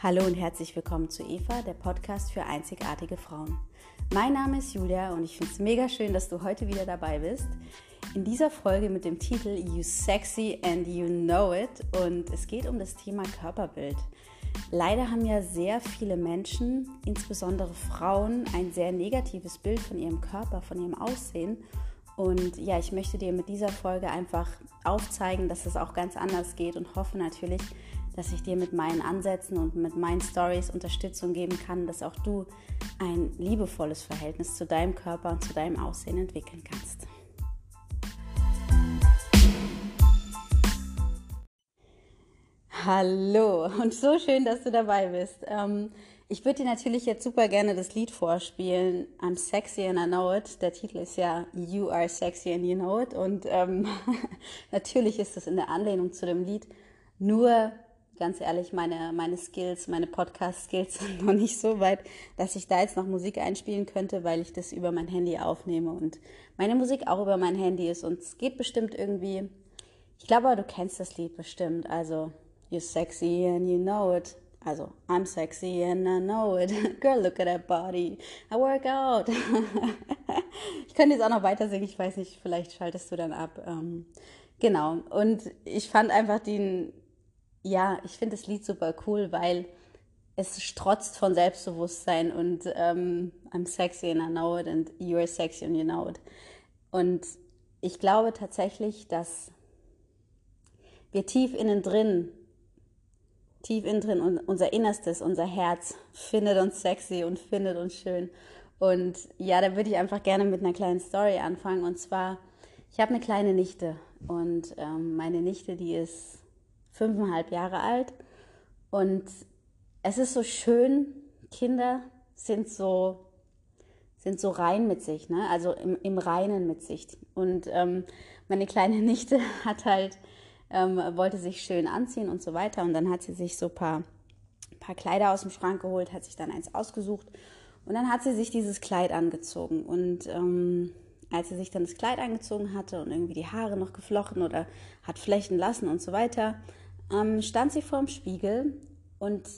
Hallo und herzlich willkommen zu Eva, der Podcast für einzigartige Frauen. Mein Name ist Julia und ich finde es mega schön, dass du heute wieder dabei bist. In dieser Folge mit dem Titel You Sexy and You Know It und es geht um das Thema Körperbild. Leider haben ja sehr viele Menschen, insbesondere Frauen, ein sehr negatives Bild von ihrem Körper, von ihrem Aussehen. Und ja, ich möchte dir mit dieser Folge einfach aufzeigen, dass es auch ganz anders geht und hoffe natürlich, dass ich dir mit meinen Ansätzen und mit meinen Stories Unterstützung geben kann, dass auch du ein liebevolles Verhältnis zu deinem Körper und zu deinem Aussehen entwickeln kannst. Hallo und so schön, dass du dabei bist. Ähm, ich würde dir natürlich jetzt super gerne das Lied vorspielen, I'm Sexy and I Know It. Der Titel ist ja You Are Sexy and You Know It und ähm, natürlich ist es in der Anlehnung zu dem Lied. Nur ganz ehrlich, meine, meine Skills, meine Podcast-Skills sind noch nicht so weit, dass ich da jetzt noch Musik einspielen könnte, weil ich das über mein Handy aufnehme und meine Musik auch über mein Handy ist und es geht bestimmt irgendwie. Ich glaube du kennst das Lied bestimmt. Also, you're sexy and you know it. Also, I'm sexy and I know it. Girl, look at that body. I work out. ich könnte jetzt auch noch weiter singen. Ich weiß nicht, vielleicht schaltest du dann ab. Ähm, genau. Und ich fand einfach den, ja, ich finde das Lied super cool, weil es strotzt von Selbstbewusstsein und ähm, I'm sexy and I know it and you're sexy and you know it. Und ich glaube tatsächlich, dass wir tief innen drin, tief innen drin, unser Innerstes, unser Herz findet uns sexy und findet uns schön. Und ja, da würde ich einfach gerne mit einer kleinen Story anfangen. Und zwar, ich habe eine kleine Nichte und ähm, meine Nichte, die ist fünfeinhalb Jahre alt. Und es ist so schön, Kinder sind so, sind so rein mit sich, ne? also im, im Reinen mit sich. Und ähm, meine kleine Nichte hat halt, ähm, wollte sich schön anziehen und so weiter. Und dann hat sie sich so ein paar, paar Kleider aus dem Schrank geholt, hat sich dann eins ausgesucht. Und dann hat sie sich dieses Kleid angezogen. Und ähm, als sie sich dann das Kleid angezogen hatte und irgendwie die Haare noch geflochten oder hat flechten lassen und so weiter, ähm, stand sie vor dem Spiegel und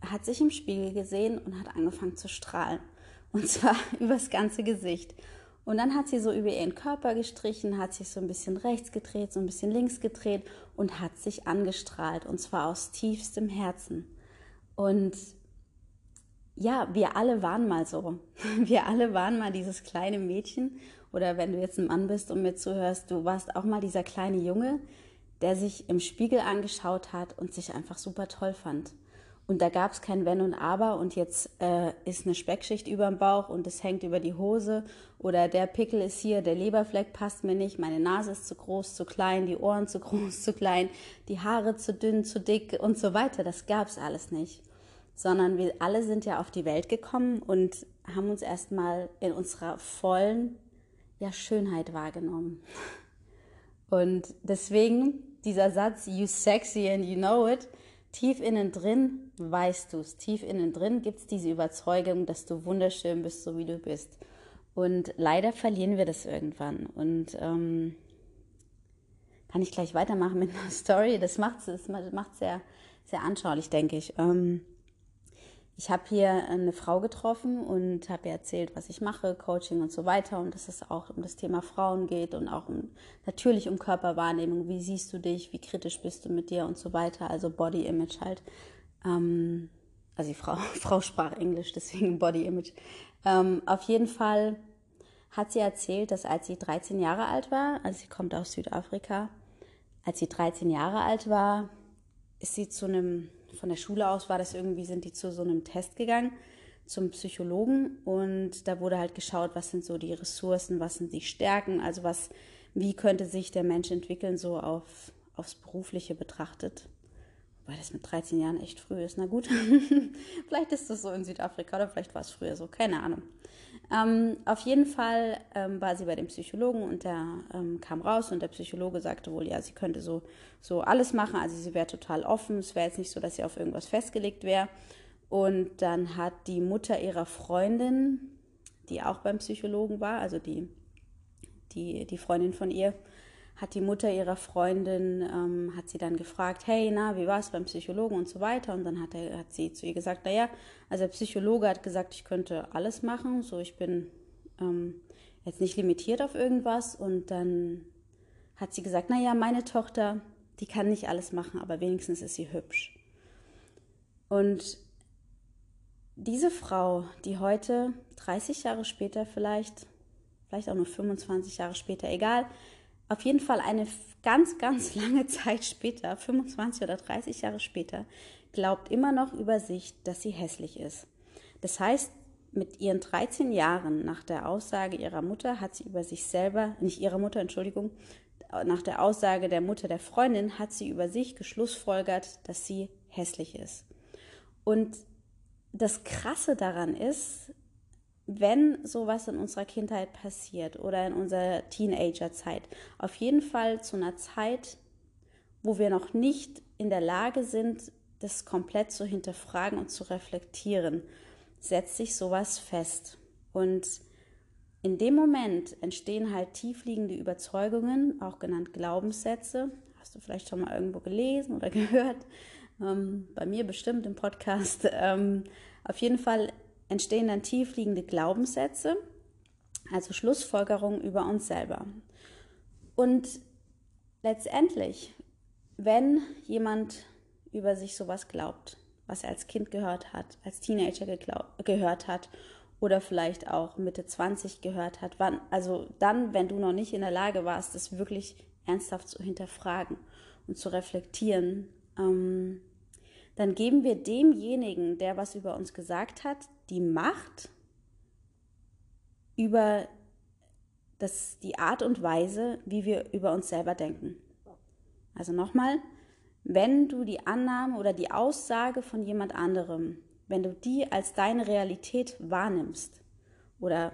hat sich im Spiegel gesehen und hat angefangen zu strahlen. Und zwar übers ganze Gesicht. Und dann hat sie so über ihren Körper gestrichen, hat sich so ein bisschen rechts gedreht, so ein bisschen links gedreht und hat sich angestrahlt. Und zwar aus tiefstem Herzen. Und ja, wir alle waren mal so. Wir alle waren mal dieses kleine Mädchen. Oder wenn du jetzt ein Mann bist und mir zuhörst, du warst auch mal dieser kleine Junge, der sich im Spiegel angeschaut hat und sich einfach super toll fand. Und da gab es kein Wenn und Aber und jetzt äh, ist eine Speckschicht über dem Bauch und es hängt über die Hose oder der Pickel ist hier, der Leberfleck passt mir nicht, meine Nase ist zu groß, zu klein, die Ohren zu groß, zu klein, die Haare zu dünn, zu dick und so weiter. Das gab es alles nicht. Sondern wir alle sind ja auf die Welt gekommen und haben uns erstmal in unserer vollen ja, Schönheit wahrgenommen. Und deswegen dieser Satz, you sexy and you know it, tief innen drin weißt du es. Tief innen drin gibt es diese Überzeugung, dass du wunderschön bist, so wie du bist. Und leider verlieren wir das irgendwann. Und ähm, kann ich gleich weitermachen mit einer Story. Das macht es macht sehr, sehr anschaulich, denke ich. Ähm, ich habe hier eine Frau getroffen und habe ihr erzählt, was ich mache, Coaching und so weiter und dass es auch um das Thema Frauen geht und auch um, natürlich um Körperwahrnehmung. Wie siehst du dich? Wie kritisch bist du mit dir und so weiter? Also Body Image halt. Ähm, also die Frau, Frau sprach Englisch, deswegen Body Image. Ähm, auf jeden Fall hat sie erzählt, dass als sie 13 Jahre alt war, also sie kommt aus Südafrika, als sie 13 Jahre alt war, ist sie zu einem von der Schule aus war das irgendwie, sind die zu so einem Test gegangen zum Psychologen und da wurde halt geschaut, was sind so die Ressourcen, was sind die Stärken, also was, wie könnte sich der Mensch entwickeln, so auf, aufs Berufliche betrachtet. Weil das mit 13 Jahren echt früh ist. Na gut, vielleicht ist das so in Südafrika oder vielleicht war es früher so, keine Ahnung. Ähm, auf jeden Fall ähm, war sie bei dem Psychologen und der ähm, kam raus und der Psychologe sagte wohl, ja, sie könnte so, so alles machen, also sie wäre total offen, es wäre jetzt nicht so, dass sie auf irgendwas festgelegt wäre. Und dann hat die Mutter ihrer Freundin, die auch beim Psychologen war, also die, die, die Freundin von ihr, hat die Mutter ihrer Freundin, ähm, hat sie dann gefragt, hey, na, wie war es beim Psychologen und so weiter. Und dann hat, er, hat sie zu ihr gesagt, naja, also der Psychologe hat gesagt, ich könnte alles machen, so ich bin ähm, jetzt nicht limitiert auf irgendwas. Und dann hat sie gesagt, naja, meine Tochter, die kann nicht alles machen, aber wenigstens ist sie hübsch. Und diese Frau, die heute 30 Jahre später vielleicht, vielleicht auch nur 25 Jahre später, egal, auf jeden Fall eine ganz, ganz lange Zeit später, 25 oder 30 Jahre später, glaubt immer noch über sich, dass sie hässlich ist. Das heißt, mit ihren 13 Jahren nach der Aussage ihrer Mutter hat sie über sich selber, nicht ihrer Mutter, Entschuldigung, nach der Aussage der Mutter der Freundin hat sie über sich geschlussfolgert, dass sie hässlich ist. Und das Krasse daran ist, wenn sowas in unserer Kindheit passiert oder in unserer Teenagerzeit, auf jeden Fall zu einer Zeit, wo wir noch nicht in der Lage sind, das komplett zu hinterfragen und zu reflektieren, setzt sich sowas fest. Und in dem Moment entstehen halt tiefliegende Überzeugungen, auch genannt Glaubenssätze. Hast du vielleicht schon mal irgendwo gelesen oder gehört? Ähm, bei mir bestimmt im Podcast. Ähm, auf jeden Fall entstehen dann tiefliegende Glaubenssätze, also Schlussfolgerungen über uns selber. Und letztendlich, wenn jemand über sich sowas glaubt, was er als Kind gehört hat, als Teenager gehört hat oder vielleicht auch Mitte 20 gehört hat, wann, also dann, wenn du noch nicht in der Lage warst, das wirklich ernsthaft zu hinterfragen und zu reflektieren, ähm, dann geben wir demjenigen, der was über uns gesagt hat, die Macht über das, die Art und Weise, wie wir über uns selber denken. Also nochmal, wenn du die Annahme oder die Aussage von jemand anderem, wenn du die als deine Realität wahrnimmst oder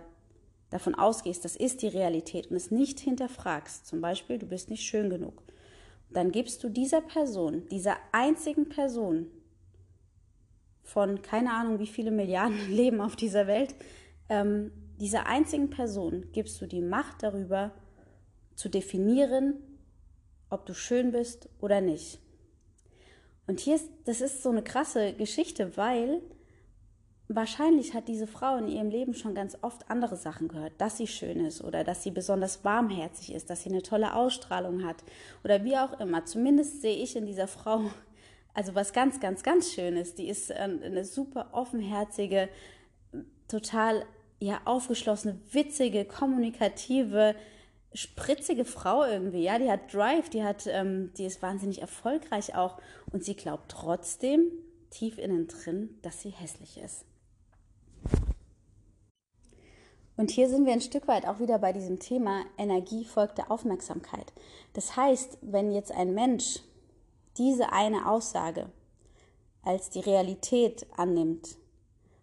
davon ausgehst, das ist die Realität und es nicht hinterfragst, zum Beispiel, du bist nicht schön genug, dann gibst du dieser Person, dieser einzigen Person von keine Ahnung wie viele Milliarden Leben auf dieser Welt, ähm, dieser einzigen Person gibst du die Macht darüber zu definieren, ob du schön bist oder nicht. Und hier ist, das ist so eine krasse Geschichte, weil wahrscheinlich hat diese Frau in ihrem Leben schon ganz oft andere Sachen gehört, dass sie schön ist oder dass sie besonders warmherzig ist, dass sie eine tolle Ausstrahlung hat oder wie auch immer. Zumindest sehe ich in dieser Frau also was ganz, ganz, ganz Schönes. Die ist ähm, eine super offenherzige, total ja aufgeschlossene, witzige, kommunikative, spritzige Frau irgendwie. Ja, die hat Drive, die hat, ähm, die ist wahnsinnig erfolgreich auch und sie glaubt trotzdem tief innen drin, dass sie hässlich ist. Und hier sind wir ein Stück weit auch wieder bei diesem Thema Energie folgt der Aufmerksamkeit. Das heißt, wenn jetzt ein Mensch diese eine Aussage als die Realität annimmt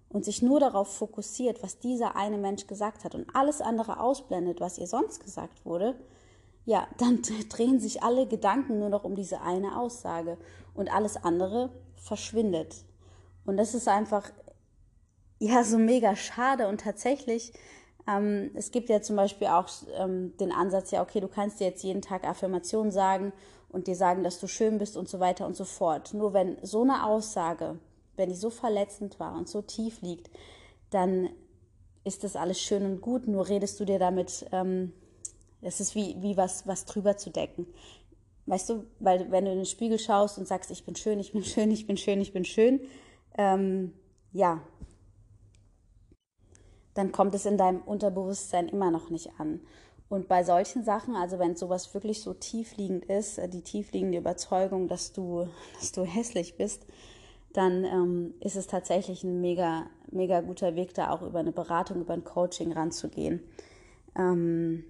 und sich nur darauf fokussiert, was dieser eine Mensch gesagt hat und alles andere ausblendet, was ihr sonst gesagt wurde, ja, dann drehen sich alle Gedanken nur noch um diese eine Aussage und alles andere verschwindet. Und das ist einfach, ja, so mega schade und tatsächlich, ähm, es gibt ja zum Beispiel auch ähm, den Ansatz, ja, okay, du kannst dir jetzt jeden Tag Affirmationen sagen und dir sagen, dass du schön bist und so weiter und so fort. Nur wenn so eine Aussage, wenn die so verletzend war und so tief liegt, dann ist das alles schön und gut, nur redest du dir damit, ähm, es ist wie, wie was, was drüber zu decken. Weißt du, weil wenn du in den Spiegel schaust und sagst, ich bin schön, ich bin schön, ich bin schön, ich bin schön, ähm, ja, dann kommt es in deinem Unterbewusstsein immer noch nicht an. Und bei solchen Sachen, also wenn sowas wirklich so tiefliegend ist, äh, die tiefliegende Überzeugung, dass du, dass du hässlich bist, dann ähm, ist es tatsächlich ein mega, mega guter Weg, da auch über eine Beratung, über ein Coaching ranzugehen. Ähm,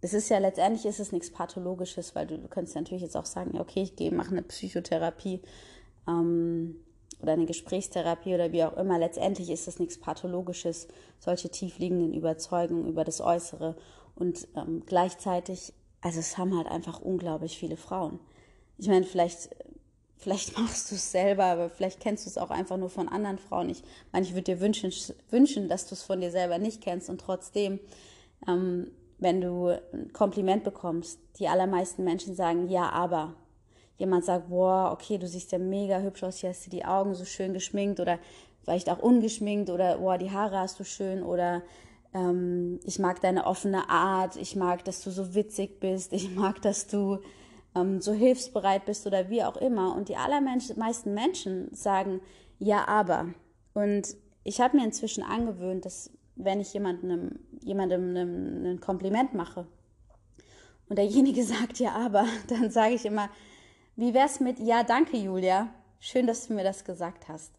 es ist ja letztendlich ist es nichts Pathologisches, weil du, du könntest natürlich jetzt auch sagen, okay, ich gehe, mache eine Psychotherapie ähm, oder eine Gesprächstherapie oder wie auch immer. Letztendlich ist es nichts Pathologisches, solche tiefliegenden Überzeugungen über das Äußere. Und ähm, gleichzeitig, also es haben halt einfach unglaublich viele Frauen. Ich meine, vielleicht, vielleicht machst du es selber, aber vielleicht kennst du es auch einfach nur von anderen Frauen. Ich meine, ich würde dir wünschen, wünschen, dass du es von dir selber nicht kennst und trotzdem ähm, wenn du ein Kompliment bekommst, die allermeisten Menschen sagen, ja, aber. Jemand sagt, boah, okay, du siehst ja mega hübsch aus, hier hast du die Augen so schön geschminkt oder vielleicht auch ungeschminkt oder boah, die Haare hast du schön oder ähm, ich mag deine offene Art, ich mag, dass du so witzig bist, ich mag, dass du ähm, so hilfsbereit bist oder wie auch immer. Und die allermeisten Menschen sagen, ja, aber. Und ich habe mir inzwischen angewöhnt, dass wenn ich jemandem, jemandem ein Kompliment mache und derjenige sagt ja, aber, dann sage ich immer, wie wär's mit ja, danke Julia, schön, dass du mir das gesagt hast.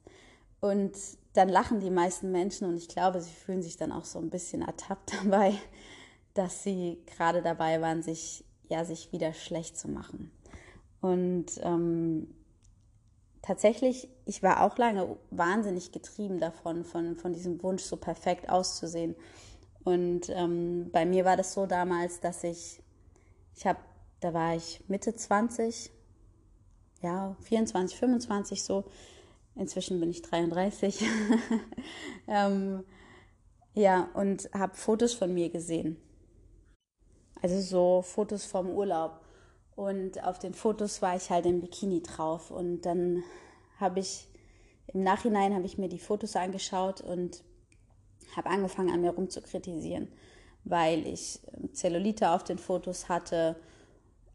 Und dann lachen die meisten Menschen und ich glaube, sie fühlen sich dann auch so ein bisschen ertappt dabei, dass sie gerade dabei waren, sich ja sich wieder schlecht zu machen. Und ähm, tatsächlich, ich war auch lange wahnsinnig getrieben davon, von, von diesem Wunsch, so perfekt auszusehen. Und ähm, bei mir war das so damals, dass ich, ich habe, da war ich Mitte 20, ja, 24, 25 so. Inzwischen bin ich 33. ähm, ja, und habe Fotos von mir gesehen. Also so Fotos vom Urlaub. Und auf den Fotos war ich halt im Bikini drauf. Und dann habe ich im Nachhinein habe ich mir die Fotos angeschaut und habe angefangen an mir rumzukritisieren, weil ich Zellulite auf den Fotos hatte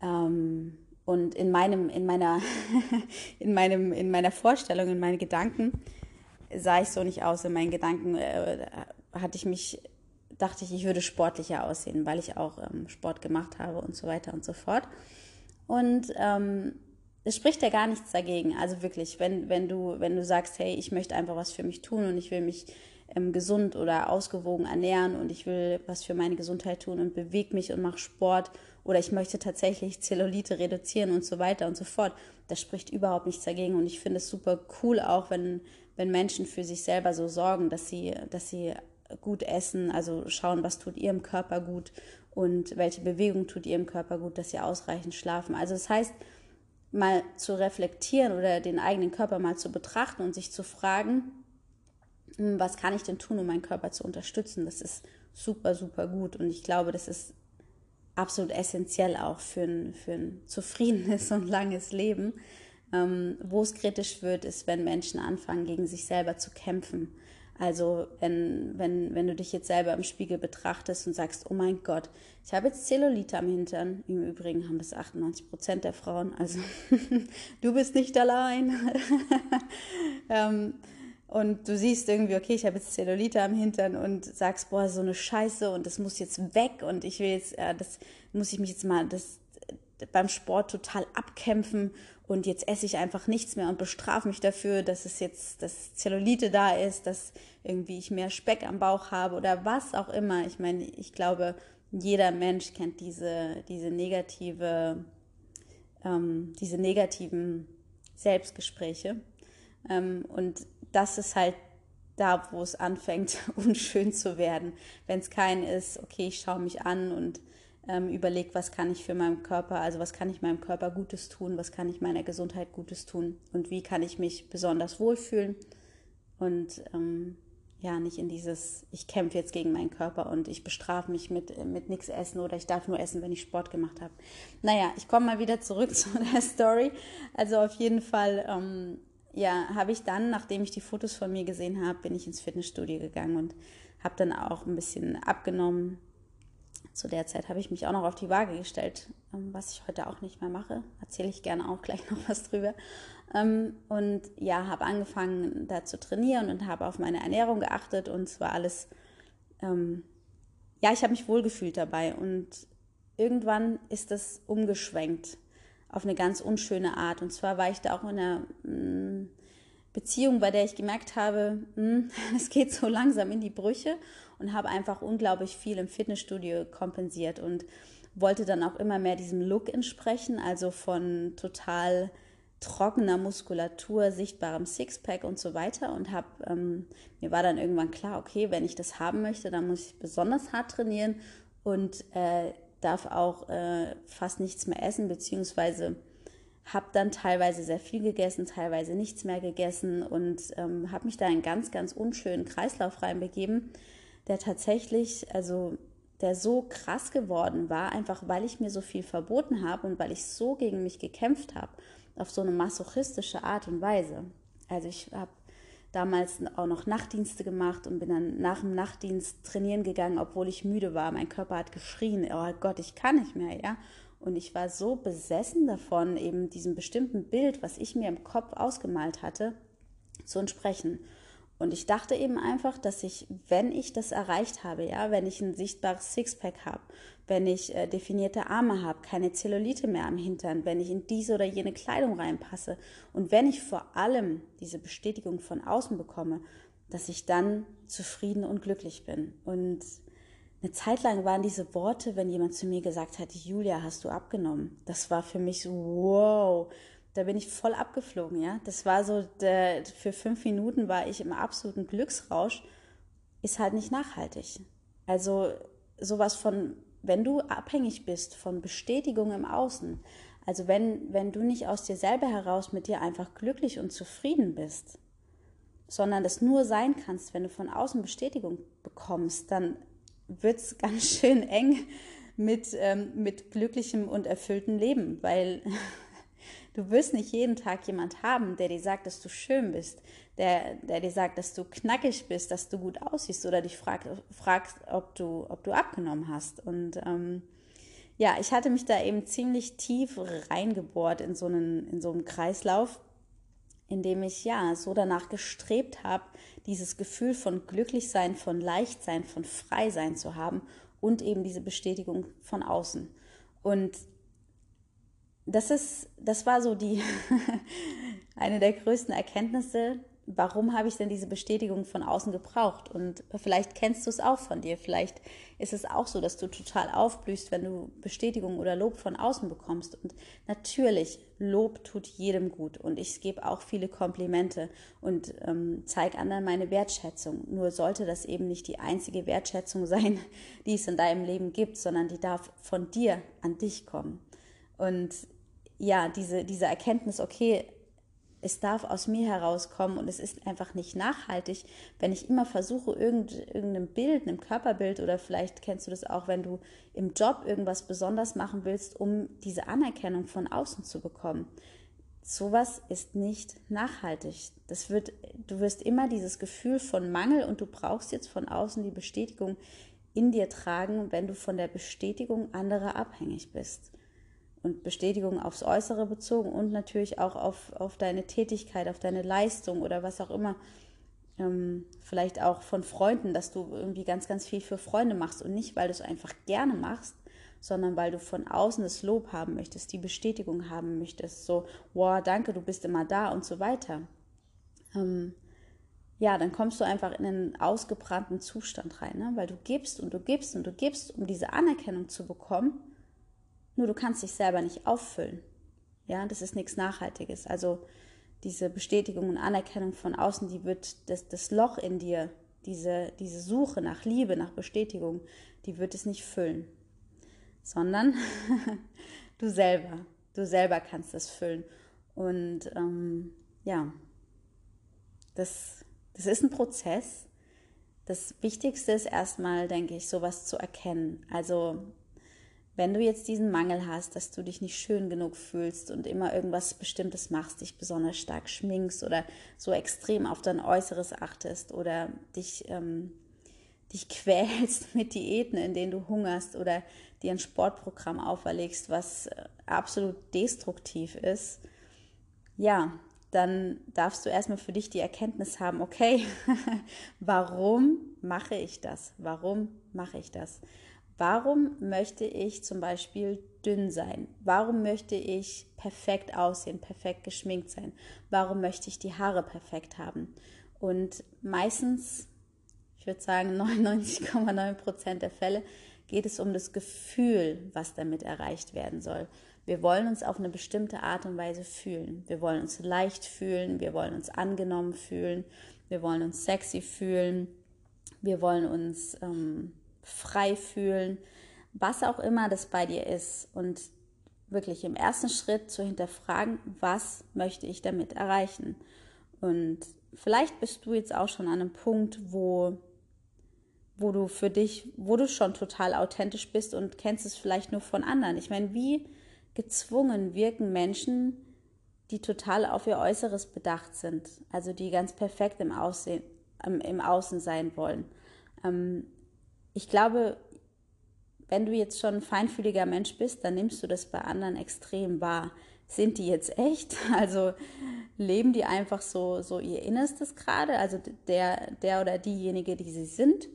ähm, und in meinem in meiner in meinem in meiner Vorstellung in meinen Gedanken sah ich so nicht aus. In meinen Gedanken äh, hatte ich mich dachte ich, ich würde sportlicher aussehen, weil ich auch ähm, Sport gemacht habe und so weiter und so fort. Und ähm, es spricht ja gar nichts dagegen. Also wirklich, wenn, wenn, du, wenn du sagst, hey, ich möchte einfach was für mich tun und ich will mich ähm, gesund oder ausgewogen ernähren und ich will was für meine Gesundheit tun und bewege mich und mache Sport oder ich möchte tatsächlich Zellulite reduzieren und so weiter und so fort. Das spricht überhaupt nichts dagegen und ich finde es super cool auch, wenn, wenn Menschen für sich selber so sorgen, dass sie, dass sie gut essen, also schauen, was tut ihrem Körper gut und welche Bewegung tut ihrem Körper gut, dass sie ausreichend schlafen. Also das heißt, mal zu reflektieren oder den eigenen Körper mal zu betrachten und sich zu fragen, hm, was kann ich denn tun, um meinen Körper zu unterstützen? Das ist super, super gut und ich glaube, das ist absolut essentiell auch für ein, für ein zufriedenes und langes Leben. Ähm, wo es kritisch wird, ist, wenn Menschen anfangen, gegen sich selber zu kämpfen also wenn, wenn, wenn du dich jetzt selber im Spiegel betrachtest und sagst, oh mein Gott, ich habe jetzt Zellulite am Hintern. Im Übrigen haben das 98 Prozent der Frauen. Also du bist nicht allein. ähm, und du siehst irgendwie, okay, ich habe jetzt Zellulite am Hintern und sagst, boah, so eine Scheiße und das muss jetzt weg und ich will jetzt, äh, das muss ich mich jetzt mal, das beim Sport total abkämpfen und jetzt esse ich einfach nichts mehr und bestrafe mich dafür, dass es jetzt, dass Zellulite da ist, dass irgendwie ich mehr Speck am Bauch habe oder was auch immer. Ich meine, ich glaube, jeder Mensch kennt diese, diese negative, ähm, diese negativen Selbstgespräche. Ähm, und das ist halt da, wo es anfängt, unschön zu werden. Wenn es kein ist, okay, ich schaue mich an und ähm, überlege, was kann ich für meinen Körper, also was kann ich meinem Körper Gutes tun, was kann ich meiner Gesundheit Gutes tun und wie kann ich mich besonders wohlfühlen und ähm, ja, nicht in dieses, ich kämpfe jetzt gegen meinen Körper und ich bestrafe mich mit, mit nichts essen oder ich darf nur essen, wenn ich Sport gemacht habe. Naja, ich komme mal wieder zurück zu der Story. Also auf jeden Fall, ähm, ja, habe ich dann, nachdem ich die Fotos von mir gesehen habe, bin ich ins Fitnessstudio gegangen und habe dann auch ein bisschen abgenommen, zu der Zeit habe ich mich auch noch auf die Waage gestellt, ähm, was ich heute auch nicht mehr mache. Erzähle ich gerne auch gleich noch was drüber. Ähm, und ja, habe angefangen da zu trainieren und habe auf meine Ernährung geachtet und es war alles, ähm, ja, ich habe mich wohlgefühlt dabei und irgendwann ist das umgeschwenkt auf eine ganz unschöne Art. Und zwar war ich da auch in einer mm, Beziehung, bei der ich gemerkt habe, mm, es geht so langsam in die Brüche und habe einfach unglaublich viel im Fitnessstudio kompensiert und wollte dann auch immer mehr diesem Look entsprechen, also von total trockener Muskulatur, sichtbarem Sixpack und so weiter und habe ähm, mir war dann irgendwann klar, okay, wenn ich das haben möchte, dann muss ich besonders hart trainieren und äh, darf auch äh, fast nichts mehr essen, beziehungsweise habe dann teilweise sehr viel gegessen, teilweise nichts mehr gegessen und ähm, habe mich da in ganz, ganz unschönen Kreislauf reinbegeben, der tatsächlich, also der so krass geworden war, einfach weil ich mir so viel verboten habe und weil ich so gegen mich gekämpft habe, auf so eine masochistische Art und Weise. Also ich habe damals auch noch Nachtdienste gemacht und bin dann nach dem Nachtdienst trainieren gegangen, obwohl ich müde war. Mein Körper hat geschrien, oh Gott, ich kann nicht mehr, ja. Und ich war so besessen davon, eben diesem bestimmten Bild, was ich mir im Kopf ausgemalt hatte, zu entsprechen. Und ich dachte eben einfach, dass ich, wenn ich das erreicht habe, ja, wenn ich ein sichtbares Sixpack habe, wenn ich äh, definierte Arme habe, keine Zellulite mehr am Hintern, wenn ich in diese oder jene Kleidung reinpasse und wenn ich vor allem diese Bestätigung von außen bekomme, dass ich dann zufrieden und glücklich bin. Und eine Zeit lang waren diese Worte, wenn jemand zu mir gesagt hat, Julia, hast du abgenommen? Das war für mich so, wow, da bin ich voll abgeflogen, ja. Das war so, der, für fünf Minuten war ich im absoluten Glücksrausch, ist halt nicht nachhaltig. Also sowas von, wenn du abhängig bist von Bestätigung im Außen, also wenn, wenn du nicht aus dir selber heraus mit dir einfach glücklich und zufrieden bist, sondern das nur sein kannst, wenn du von außen Bestätigung bekommst, dann wird es ganz schön eng mit, ähm, mit glücklichem und erfülltem Leben, weil Du wirst nicht jeden Tag jemand haben, der dir sagt, dass du schön bist, der, der dir sagt, dass du knackig bist, dass du gut aussiehst oder dich fragt, fragst, ob du, ob du abgenommen hast. Und ähm, ja, ich hatte mich da eben ziemlich tief reingebohrt in so einen, in so einen Kreislauf, in dem ich ja so danach gestrebt habe, dieses Gefühl von Glücklichsein, von Leichtsein, von Freisein zu haben und eben diese Bestätigung von außen. Und das ist, das war so die eine der größten Erkenntnisse. Warum habe ich denn diese Bestätigung von außen gebraucht? Und vielleicht kennst du es auch von dir. Vielleicht ist es auch so, dass du total aufblühst, wenn du Bestätigung oder Lob von außen bekommst. Und natürlich, Lob tut jedem gut. Und ich gebe auch viele Komplimente und ähm, zeige anderen meine Wertschätzung. Nur sollte das eben nicht die einzige Wertschätzung sein, die es in deinem Leben gibt, sondern die darf von dir an dich kommen. Und ja, diese, diese Erkenntnis, okay, es darf aus mir herauskommen und es ist einfach nicht nachhaltig, wenn ich immer versuche, irgend, irgendeinem Bild, einem Körperbild oder vielleicht kennst du das auch, wenn du im Job irgendwas besonders machen willst, um diese Anerkennung von außen zu bekommen. Sowas ist nicht nachhaltig. Das wird, du wirst immer dieses Gefühl von Mangel und du brauchst jetzt von außen die Bestätigung in dir tragen, wenn du von der Bestätigung anderer abhängig bist und Bestätigung aufs Äußere bezogen und natürlich auch auf, auf deine Tätigkeit, auf deine Leistung oder was auch immer. Ähm, vielleicht auch von Freunden, dass du irgendwie ganz, ganz viel für Freunde machst und nicht, weil du es einfach gerne machst, sondern weil du von außen das Lob haben möchtest, die Bestätigung haben möchtest, so, wow, danke, du bist immer da und so weiter. Ähm, ja, dann kommst du einfach in einen ausgebrannten Zustand rein, ne? weil du gibst und du gibst und du gibst, um diese Anerkennung zu bekommen nur du kannst dich selber nicht auffüllen. Ja, das ist nichts Nachhaltiges. Also diese Bestätigung und Anerkennung von außen, die wird das, das Loch in dir, diese, diese Suche nach Liebe, nach Bestätigung, die wird es nicht füllen. Sondern du selber, du selber kannst es füllen. Und ähm, ja, das, das ist ein Prozess. Das Wichtigste ist erstmal, denke ich, sowas zu erkennen. Also wenn du jetzt diesen Mangel hast, dass du dich nicht schön genug fühlst und immer irgendwas Bestimmtes machst, dich besonders stark schminkst oder so extrem auf dein Äußeres achtest oder dich, ähm, dich quälst mit Diäten, in denen du hungerst oder dir ein Sportprogramm auferlegst, was äh, absolut destruktiv ist, ja, dann darfst du erstmal für dich die Erkenntnis haben, okay, warum mache ich das? Warum mache ich das? Warum möchte ich zum Beispiel dünn sein? Warum möchte ich perfekt aussehen, perfekt geschminkt sein? Warum möchte ich die Haare perfekt haben? Und meistens, ich würde sagen 99,9 Prozent der Fälle, geht es um das Gefühl, was damit erreicht werden soll. Wir wollen uns auf eine bestimmte Art und Weise fühlen. Wir wollen uns leicht fühlen, wir wollen uns angenommen fühlen, wir wollen uns sexy fühlen, wir wollen uns ähm, frei fühlen, was auch immer das bei dir ist. Und wirklich im ersten Schritt zu hinterfragen, was möchte ich damit erreichen. Und vielleicht bist du jetzt auch schon an einem Punkt, wo, wo du für dich, wo du schon total authentisch bist und kennst es vielleicht nur von anderen. Ich meine, wie gezwungen wirken Menschen, die total auf ihr Äußeres bedacht sind, also die ganz perfekt im, Aussehen, im, Außen sein wollen. Ähm, ich glaube, wenn du jetzt schon ein feinfühliger Mensch bist, dann nimmst du das bei anderen extrem wahr. Sind die jetzt echt? Also leben die einfach so, so ihr Innerstes gerade, also der, der oder diejenige, die sie sind?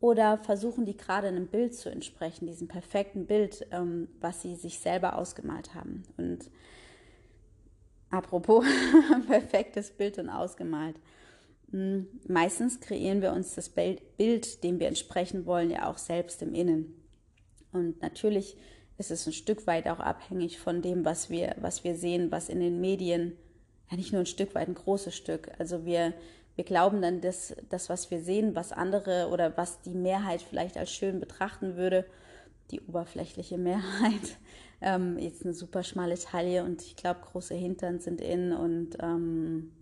Oder versuchen die gerade einem Bild zu entsprechen, diesem perfekten Bild, ähm, was sie sich selber ausgemalt haben? Und apropos perfektes Bild und ausgemalt. Hm, meistens kreieren wir uns das Bild, dem wir entsprechen wollen, ja auch selbst im Innen. Und natürlich ist es ein Stück weit auch abhängig von dem, was wir, was wir sehen, was in den Medien, ja nicht nur ein Stück weit, ein großes Stück. Also wir, wir glauben dann, dass das, was wir sehen, was andere oder was die Mehrheit vielleicht als schön betrachten würde, die oberflächliche Mehrheit, ähm, jetzt eine super schmale Taille und ich glaube, große Hintern sind in und ähm,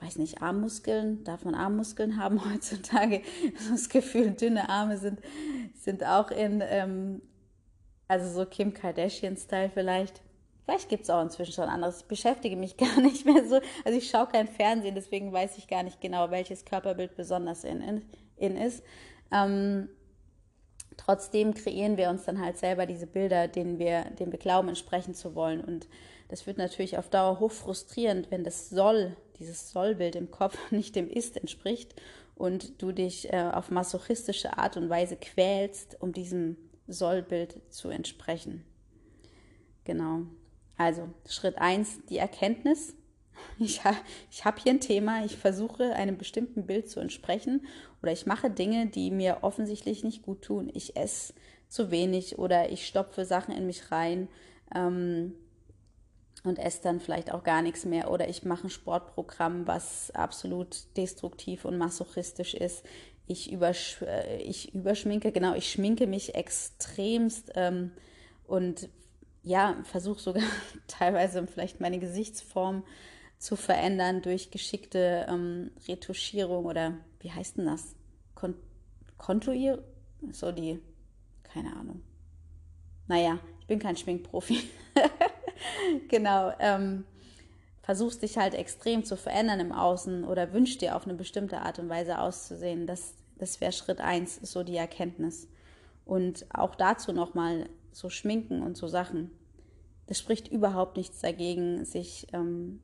weiß nicht, Armmuskeln, darf man Armmuskeln haben heutzutage? Das Gefühl, dünne Arme sind, sind auch in, ähm, also so Kim Kardashian-Style vielleicht. Vielleicht gibt es auch inzwischen schon anderes. Ich beschäftige mich gar nicht mehr so. Also ich schaue kein Fernsehen, deswegen weiß ich gar nicht genau, welches Körperbild besonders in, in, ist. Ähm, trotzdem kreieren wir uns dann halt selber diese Bilder, denen wir, denen wir glauben, entsprechen zu wollen. Und das wird natürlich auf Dauer hoch frustrierend, wenn das soll, dieses Sollbild im Kopf nicht dem Ist entspricht und du dich äh, auf masochistische Art und Weise quälst, um diesem Sollbild zu entsprechen. Genau. Also Schritt 1, die Erkenntnis. Ich, ha, ich habe hier ein Thema, ich versuche einem bestimmten Bild zu entsprechen oder ich mache Dinge, die mir offensichtlich nicht gut tun. Ich esse zu wenig oder ich stopfe Sachen in mich rein. Ähm, und esse dann vielleicht auch gar nichts mehr oder ich mache ein Sportprogramm, was absolut destruktiv und masochistisch ist. Ich, übersch äh, ich überschminke, genau, ich schminke mich extremst ähm, und ja, versuche sogar teilweise vielleicht meine Gesichtsform zu verändern durch geschickte ähm, Retuschierung oder wie heißt denn das? Kon Kontuier? So die, keine Ahnung. Naja, ich bin kein Schminkprofi. genau. Ähm, versuchst dich halt extrem zu verändern im Außen oder wünschst dir auf eine bestimmte Art und Weise auszusehen. Das, das wäre Schritt eins, so die Erkenntnis. Und auch dazu nochmal so Schminken und so Sachen. Das spricht überhaupt nichts dagegen, sich ähm,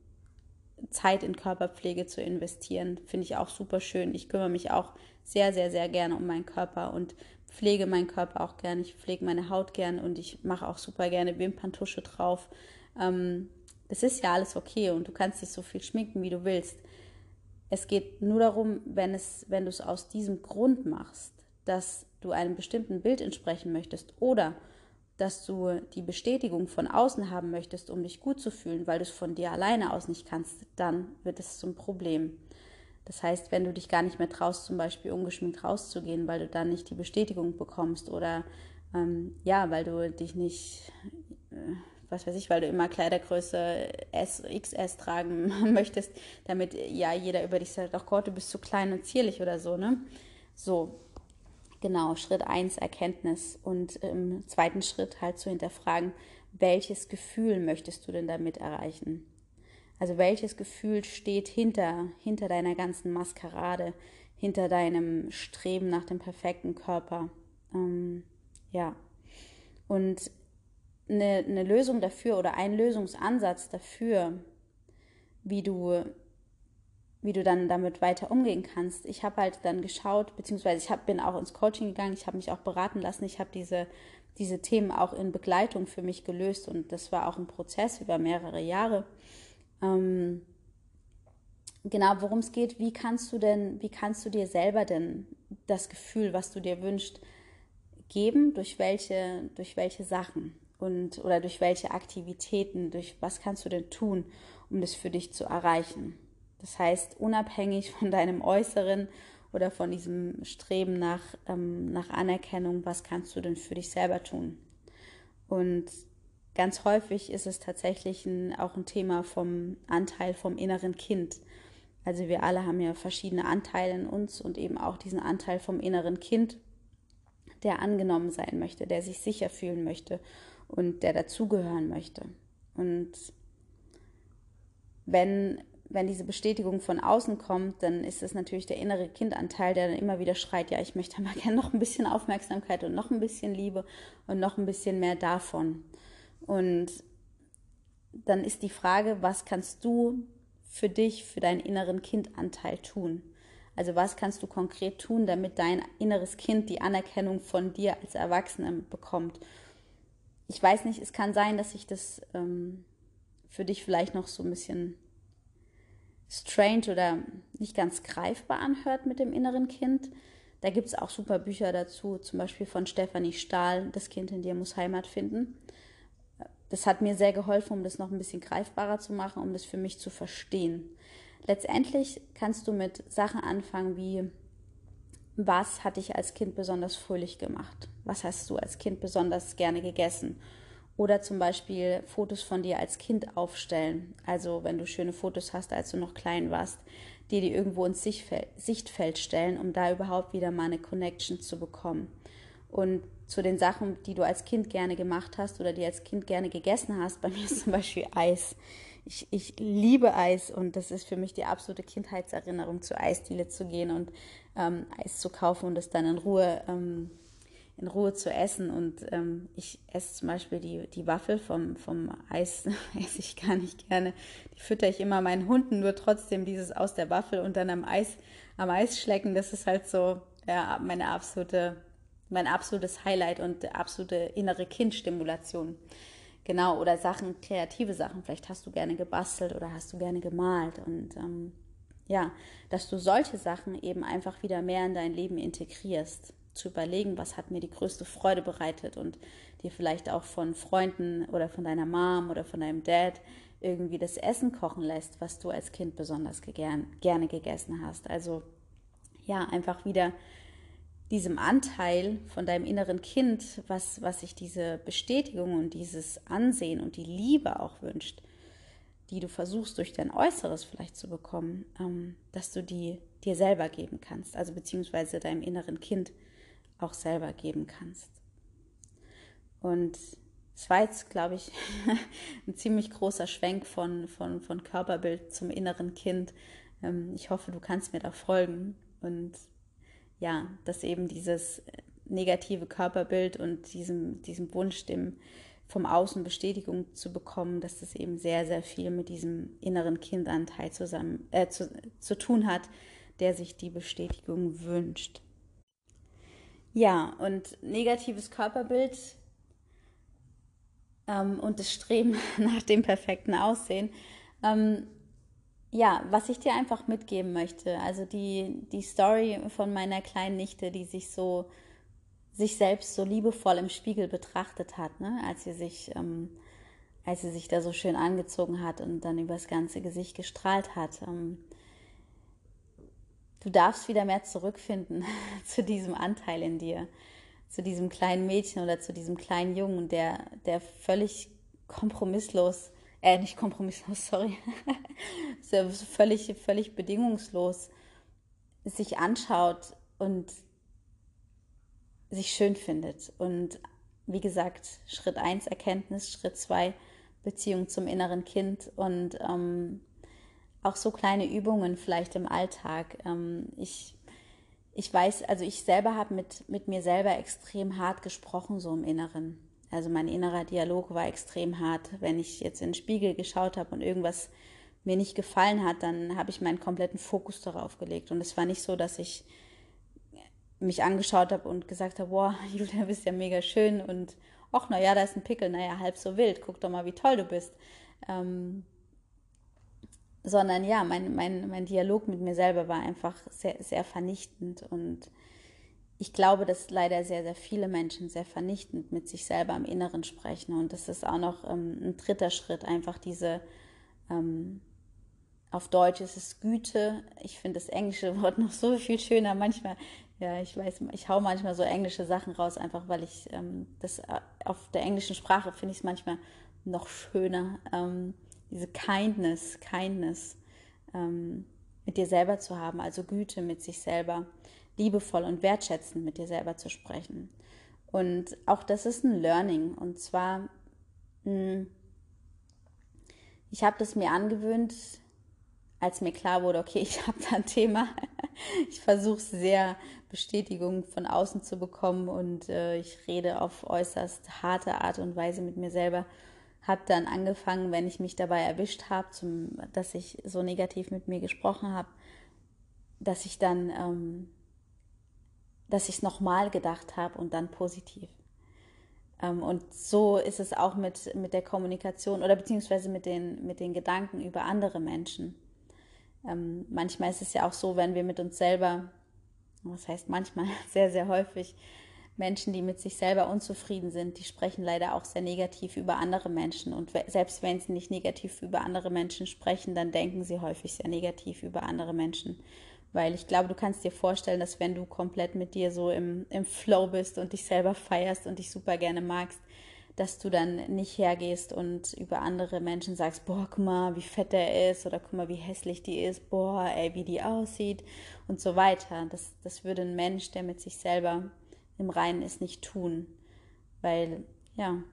Zeit in Körperpflege zu investieren. Finde ich auch super schön. Ich kümmere mich auch sehr, sehr, sehr gerne um meinen Körper und pflege meinen Körper auch gerne. Ich pflege meine Haut gern und ich mache auch super gerne Wimperntusche drauf. Ähm, das ist ja alles okay und du kannst dich so viel schminken, wie du willst. Es geht nur darum, wenn, es, wenn du es aus diesem Grund machst, dass du einem bestimmten Bild entsprechen möchtest oder dass du die Bestätigung von außen haben möchtest, um dich gut zu fühlen, weil du es von dir alleine aus nicht kannst, dann wird es zum Problem. Das heißt, wenn du dich gar nicht mehr traust, zum Beispiel ungeschminkt rauszugehen, weil du dann nicht die Bestätigung bekommst oder ähm, ja, weil du dich nicht, äh, was weiß ich, weil du immer Kleidergröße S, XS tragen möchtest, damit ja jeder über dich sagt, ach Gott, du bist zu klein und zierlich oder so, ne? So, genau, Schritt 1 Erkenntnis und im zweiten Schritt halt zu hinterfragen, welches Gefühl möchtest du denn damit erreichen? Also welches Gefühl steht hinter, hinter deiner ganzen Maskerade, hinter deinem Streben nach dem perfekten Körper? Ähm, ja. Und eine, eine Lösung dafür oder ein Lösungsansatz dafür, wie du, wie du dann damit weiter umgehen kannst. Ich habe halt dann geschaut, beziehungsweise ich hab, bin auch ins Coaching gegangen, ich habe mich auch beraten lassen, ich habe diese, diese Themen auch in Begleitung für mich gelöst und das war auch ein Prozess über mehrere Jahre ähm, genau, worum es geht, wie kannst du denn, wie kannst du dir selber denn das Gefühl, was du dir wünschst, geben, durch welche, durch welche Sachen und oder durch welche Aktivitäten, durch was kannst du denn tun, um das für dich zu erreichen. Das heißt, unabhängig von deinem Äußeren oder von diesem Streben nach, ähm, nach Anerkennung, was kannst du denn für dich selber tun? Und Ganz häufig ist es tatsächlich ein, auch ein Thema vom Anteil vom inneren Kind. Also wir alle haben ja verschiedene Anteile in uns und eben auch diesen Anteil vom inneren Kind, der angenommen sein möchte, der sich sicher fühlen möchte und der dazugehören möchte. Und wenn, wenn diese Bestätigung von außen kommt, dann ist es natürlich der innere Kindanteil, der dann immer wieder schreit, ja, ich möchte mal gerne noch ein bisschen Aufmerksamkeit und noch ein bisschen Liebe und noch ein bisschen mehr davon. Und dann ist die Frage, was kannst du für dich, für deinen inneren Kindanteil tun? Also was kannst du konkret tun, damit dein inneres Kind die Anerkennung von dir als Erwachsenem bekommt? Ich weiß nicht, es kann sein, dass sich das ähm, für dich vielleicht noch so ein bisschen strange oder nicht ganz greifbar anhört mit dem inneren Kind. Da gibt es auch super Bücher dazu, zum Beispiel von Stefanie Stahl, Das Kind in dir muss Heimat finden. Das hat mir sehr geholfen, um das noch ein bisschen greifbarer zu machen, um das für mich zu verstehen. Letztendlich kannst du mit Sachen anfangen wie, was hat dich als Kind besonders fröhlich gemacht? Was hast du als Kind besonders gerne gegessen? Oder zum Beispiel Fotos von dir als Kind aufstellen. Also wenn du schöne Fotos hast, als du noch klein warst, die dir irgendwo ins Sichtfeld stellen, um da überhaupt wieder mal eine Connection zu bekommen. Und zu den Sachen, die du als Kind gerne gemacht hast oder die als Kind gerne gegessen hast, bei mir ist zum Beispiel Eis ich, ich liebe Eis und das ist für mich die absolute Kindheitserinnerung, zur Eisdiele zu gehen und ähm, Eis zu kaufen und es dann in Ruhe, ähm, in Ruhe zu essen. Und ähm, ich esse zum Beispiel die, die Waffel vom, vom Eis, esse ich gar nicht gerne. Die fütter ich immer meinen Hunden, nur trotzdem dieses aus der Waffel und dann am Eis, am Eis schlecken, das ist halt so ja, meine absolute, mein absolutes Highlight und absolute innere Kindstimulation. Genau, oder Sachen, kreative Sachen. Vielleicht hast du gerne gebastelt oder hast du gerne gemalt. Und ähm, ja, dass du solche Sachen eben einfach wieder mehr in dein Leben integrierst. Zu überlegen, was hat mir die größte Freude bereitet und dir vielleicht auch von Freunden oder von deiner Mom oder von deinem Dad irgendwie das Essen kochen lässt, was du als Kind besonders gern, gerne gegessen hast. Also ja, einfach wieder diesem Anteil von deinem inneren Kind, was, was sich diese Bestätigung und dieses Ansehen und die Liebe auch wünscht, die du versuchst durch dein Äußeres vielleicht zu bekommen, ähm, dass du die dir selber geben kannst, also beziehungsweise deinem inneren Kind auch selber geben kannst. Und es war jetzt, glaube ich, ein ziemlich großer Schwenk von, von, von Körperbild zum inneren Kind. Ähm, ich hoffe, du kannst mir da folgen und ja, dass eben dieses negative Körperbild und diesem, diesem Wunsch, dem vom Außen Bestätigung zu bekommen, dass das eben sehr, sehr viel mit diesem inneren Kindanteil zusammen äh, zu, zu tun hat, der sich die Bestätigung wünscht. Ja, und negatives Körperbild ähm, und das Streben nach dem perfekten Aussehen ähm, ja, was ich dir einfach mitgeben möchte, also die, die Story von meiner kleinen Nichte, die sich so, sich selbst so liebevoll im Spiegel betrachtet hat, ne, als sie sich, ähm, als sie sich da so schön angezogen hat und dann übers ganze Gesicht gestrahlt hat. Ähm, du darfst wieder mehr zurückfinden zu diesem Anteil in dir, zu diesem kleinen Mädchen oder zu diesem kleinen Jungen, der, der völlig kompromisslos äh, nicht kompromisslos, sorry, völlig, völlig bedingungslos sich anschaut und sich schön findet. Und wie gesagt, Schritt 1 Erkenntnis, Schritt 2 Beziehung zum inneren Kind und ähm, auch so kleine Übungen vielleicht im Alltag. Ähm, ich, ich weiß, also ich selber habe mit, mit mir selber extrem hart gesprochen, so im Inneren. Also mein innerer Dialog war extrem hart. Wenn ich jetzt in den Spiegel geschaut habe und irgendwas mir nicht gefallen hat, dann habe ich meinen kompletten Fokus darauf gelegt. Und es war nicht so, dass ich mich angeschaut habe und gesagt habe, boah, Julia, bist ja mega schön und ach, na ja, da ist ein Pickel, naja, halb so wild, guck doch mal, wie toll du bist. Ähm, sondern ja, mein, mein, mein Dialog mit mir selber war einfach sehr, sehr vernichtend und ich glaube, dass leider sehr, sehr viele Menschen sehr vernichtend mit sich selber im Inneren sprechen. Und das ist auch noch ähm, ein dritter Schritt, einfach diese, ähm, auf Deutsch ist es Güte. Ich finde das englische Wort noch so viel schöner. Manchmal, ja, ich weiß, ich hau manchmal so englische Sachen raus, einfach weil ich ähm, das äh, auf der englischen Sprache finde ich es manchmal noch schöner. Ähm, diese Kindness, Kindness. Ähm, mit dir selber zu haben, also Güte mit sich selber, liebevoll und wertschätzend mit dir selber zu sprechen. Und auch das ist ein Learning. Und zwar, hm, ich habe das mir angewöhnt, als mir klar wurde, okay, ich habe da ein Thema. Ich versuche sehr Bestätigung von außen zu bekommen und äh, ich rede auf äußerst harte Art und Weise mit mir selber. Habe dann angefangen, wenn ich mich dabei erwischt habe, dass ich so negativ mit mir gesprochen habe, dass ich dann, ähm, dass ich es nochmal gedacht habe und dann positiv. Ähm, und so ist es auch mit, mit der Kommunikation oder beziehungsweise mit den, mit den Gedanken über andere Menschen. Ähm, manchmal ist es ja auch so, wenn wir mit uns selber, was heißt manchmal, sehr, sehr häufig, Menschen, die mit sich selber unzufrieden sind, die sprechen leider auch sehr negativ über andere Menschen. Und selbst wenn sie nicht negativ über andere Menschen sprechen, dann denken sie häufig sehr negativ über andere Menschen. Weil ich glaube, du kannst dir vorstellen, dass wenn du komplett mit dir so im, im Flow bist und dich selber feierst und dich super gerne magst, dass du dann nicht hergehst und über andere Menschen sagst, boah, guck mal, wie fett der ist oder guck mal, wie hässlich die ist, boah, ey, wie die aussieht und so weiter. Das, das würde ein Mensch, der mit sich selber im Reinen ist, nicht tun. Weil, ja,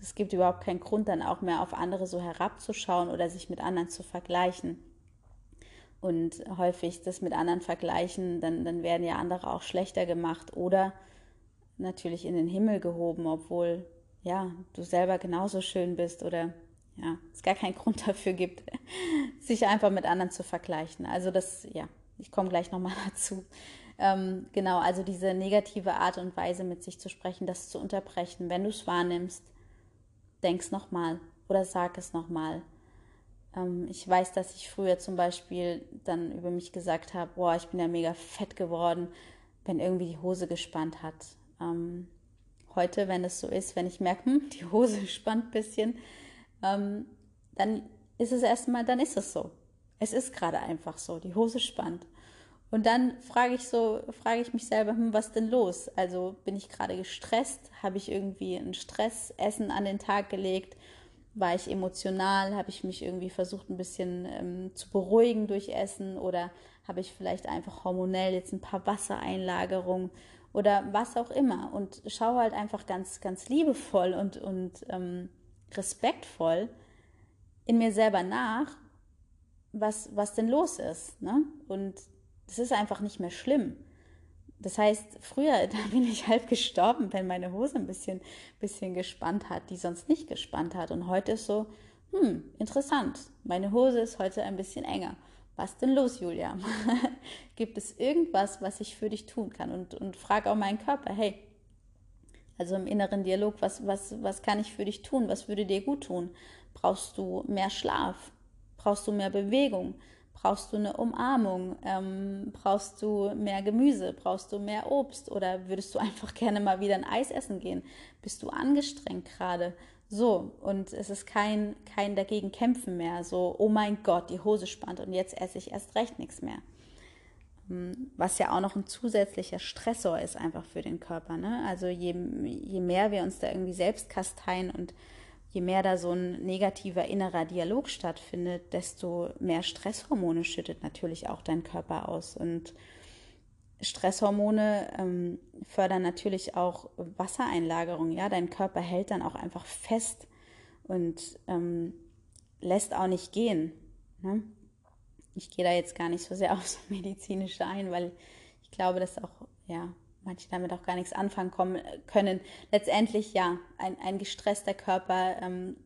es gibt überhaupt keinen Grund, dann auch mehr auf andere so herabzuschauen oder sich mit anderen zu vergleichen. Und häufig das mit anderen vergleichen, dann, dann werden ja andere auch schlechter gemacht oder natürlich in den Himmel gehoben, obwohl ja, du selber genauso schön bist oder ja, es gar keinen Grund dafür gibt, sich einfach mit anderen zu vergleichen. Also das, ja, ich komme gleich nochmal dazu. Ähm, genau, also diese negative Art und Weise mit sich zu sprechen, das zu unterbrechen. Wenn du es wahrnimmst, denk's nochmal oder sag es nochmal. Ähm, ich weiß, dass ich früher zum Beispiel dann über mich gesagt habe, boah, ich bin ja mega fett geworden, wenn irgendwie die Hose gespannt hat. Ähm, heute, wenn es so ist, wenn ich merke, hm, die Hose spannt ein bisschen, ähm, dann ist es erstmal, dann ist es so. Es ist gerade einfach so, die Hose spannt. Und dann frage ich so, frage ich mich selber, hm, was denn los? Also bin ich gerade gestresst? Habe ich irgendwie ein Stressessen an den Tag gelegt? War ich emotional? Habe ich mich irgendwie versucht, ein bisschen ähm, zu beruhigen durch Essen? Oder habe ich vielleicht einfach hormonell jetzt ein paar Wassereinlagerungen? oder was auch immer. Und schau halt einfach ganz, ganz liebevoll und, und ähm, respektvoll in mir selber nach, was, was denn los ist. Ne? Und das ist einfach nicht mehr schlimm. Das heißt, früher, da bin ich halb gestorben, wenn meine Hose ein bisschen, bisschen gespannt hat, die sonst nicht gespannt hat. Und heute ist so, hm, interessant. Meine Hose ist heute ein bisschen enger was denn los, Julia? Gibt es irgendwas, was ich für dich tun kann? Und, und frag auch meinen Körper, hey, also im inneren Dialog, was, was, was kann ich für dich tun? Was würde dir gut tun? Brauchst du mehr Schlaf? Brauchst du mehr Bewegung? Brauchst du eine Umarmung? Ähm, brauchst du mehr Gemüse? Brauchst du mehr Obst? Oder würdest du einfach gerne mal wieder ein Eis essen gehen? Bist du angestrengt gerade? So, und es ist kein, kein dagegen kämpfen mehr, so, oh mein Gott, die Hose spannt und jetzt esse ich erst recht nichts mehr. Hm, was ja auch noch ein zusätzlicher Stressor ist einfach für den Körper. Ne? Also je, je mehr wir uns da irgendwie selbst kasteien und je mehr da so ein negativer innerer Dialog stattfindet, desto mehr Stresshormone schüttet natürlich auch dein Körper aus. Und Stresshormone ähm, fördern natürlich auch Wassereinlagerung. Ja, dein Körper hält dann auch einfach fest und ähm, lässt auch nicht gehen. Ne? Ich gehe da jetzt gar nicht so sehr aufs Medizinische ein, weil ich glaube, dass auch ja manche damit auch gar nichts anfangen kommen, können. Letztendlich ja, ein, ein gestresster Körper ähm,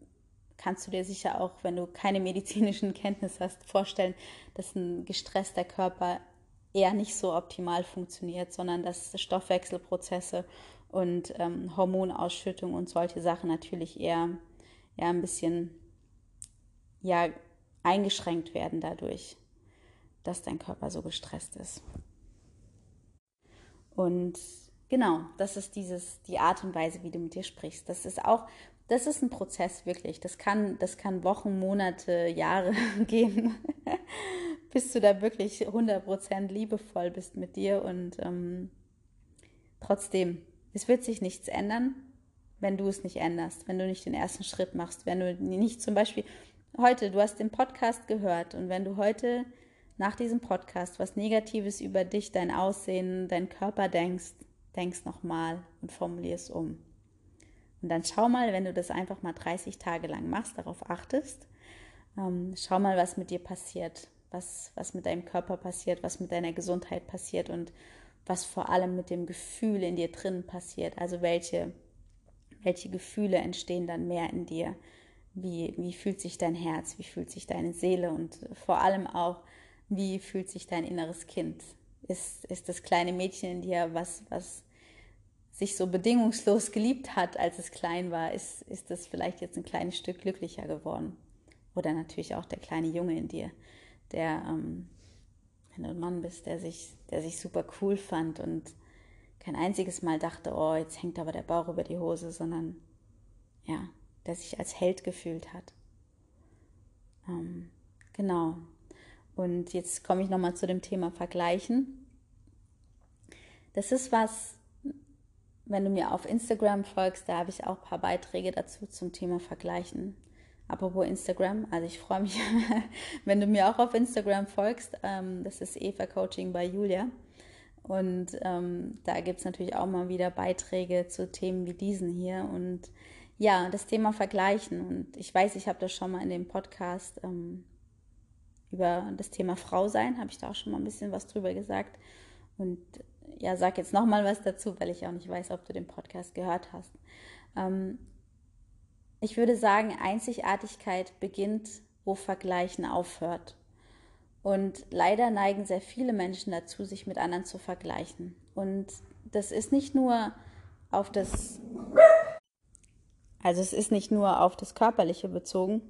kannst du dir sicher auch, wenn du keine medizinischen Kenntnisse hast, vorstellen, dass ein gestresster Körper eher nicht so optimal funktioniert, sondern dass Stoffwechselprozesse und ähm, Hormonausschüttung und solche Sachen natürlich eher, eher ein bisschen ja, eingeschränkt werden dadurch, dass dein Körper so gestresst ist. Und genau, das ist dieses, die Art und Weise, wie du mit dir sprichst. Das ist auch, das ist ein Prozess wirklich. Das kann, das kann Wochen, Monate, Jahre gehen bis du da wirklich 100% liebevoll bist mit dir und ähm, trotzdem, es wird sich nichts ändern, wenn du es nicht änderst, wenn du nicht den ersten Schritt machst, wenn du nicht zum Beispiel heute, du hast den Podcast gehört und wenn du heute nach diesem Podcast was Negatives über dich, dein Aussehen, dein Körper denkst, denkst nochmal und formulier es um. Und dann schau mal, wenn du das einfach mal 30 Tage lang machst, darauf achtest, ähm, schau mal, was mit dir passiert, was, was mit deinem Körper passiert, was mit deiner Gesundheit passiert und was vor allem mit dem Gefühl in dir drin passiert. Also welche, welche Gefühle entstehen dann mehr in dir? Wie, wie fühlt sich dein Herz? Wie fühlt sich deine Seele? Und vor allem auch, wie fühlt sich dein inneres Kind? Ist, ist das kleine Mädchen in dir, was, was sich so bedingungslos geliebt hat, als es klein war, ist, ist es vielleicht jetzt ein kleines Stück glücklicher geworden. Oder natürlich auch der kleine Junge in dir, der, ähm, wenn du ein Mann bist, der sich, der sich super cool fand und kein einziges Mal dachte, oh, jetzt hängt aber der Bauch über die Hose, sondern ja, der sich als Held gefühlt hat. Ähm, genau. Und jetzt komme ich nochmal zu dem Thema Vergleichen. Das ist was, wenn du mir auf Instagram folgst, da habe ich auch ein paar Beiträge dazu zum Thema Vergleichen. Apropos Instagram, also ich freue mich, wenn du mir auch auf Instagram folgst. Ähm, das ist Eva Coaching bei Julia. Und ähm, da gibt es natürlich auch mal wieder Beiträge zu Themen wie diesen hier. Und ja, das Thema Vergleichen. Und ich weiß, ich habe das schon mal in dem Podcast ähm, über das Thema Frau sein, habe ich da auch schon mal ein bisschen was drüber gesagt. Und ja, sag jetzt nochmal was dazu, weil ich auch nicht weiß, ob du den Podcast gehört hast. Ähm, ich würde sagen, Einzigartigkeit beginnt, wo Vergleichen aufhört. Und leider neigen sehr viele Menschen dazu, sich mit anderen zu vergleichen. Und das ist nicht nur auf das, also es ist nicht nur auf das Körperliche bezogen.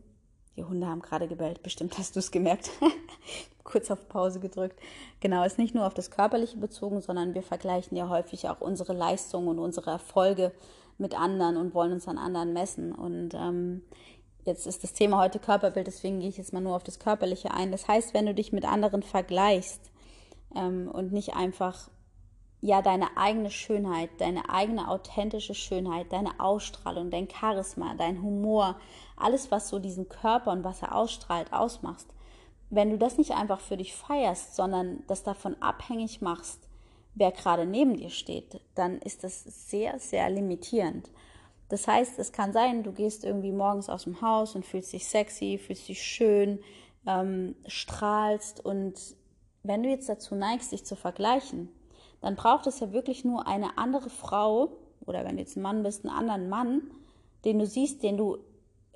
Die Hunde haben gerade gebellt, bestimmt hast du es gemerkt. Kurz auf Pause gedrückt. Genau, ist nicht nur auf das Körperliche bezogen, sondern wir vergleichen ja häufig auch unsere Leistungen und unsere Erfolge mit anderen und wollen uns an anderen messen. Und ähm, jetzt ist das Thema heute Körperbild, deswegen gehe ich jetzt mal nur auf das Körperliche ein. Das heißt, wenn du dich mit anderen vergleichst ähm, und nicht einfach ja deine eigene Schönheit, deine eigene authentische Schönheit, deine Ausstrahlung, dein Charisma, dein Humor, alles, was so diesen Körper und was er ausstrahlt, ausmachst, wenn du das nicht einfach für dich feierst, sondern das davon abhängig machst, wer gerade neben dir steht, dann ist das sehr, sehr limitierend. Das heißt, es kann sein, du gehst irgendwie morgens aus dem Haus und fühlst dich sexy, fühlst dich schön, ähm, strahlst und wenn du jetzt dazu neigst, dich zu vergleichen, dann braucht es ja wirklich nur eine andere Frau oder wenn du jetzt ein Mann bist, einen anderen Mann, den du siehst, den du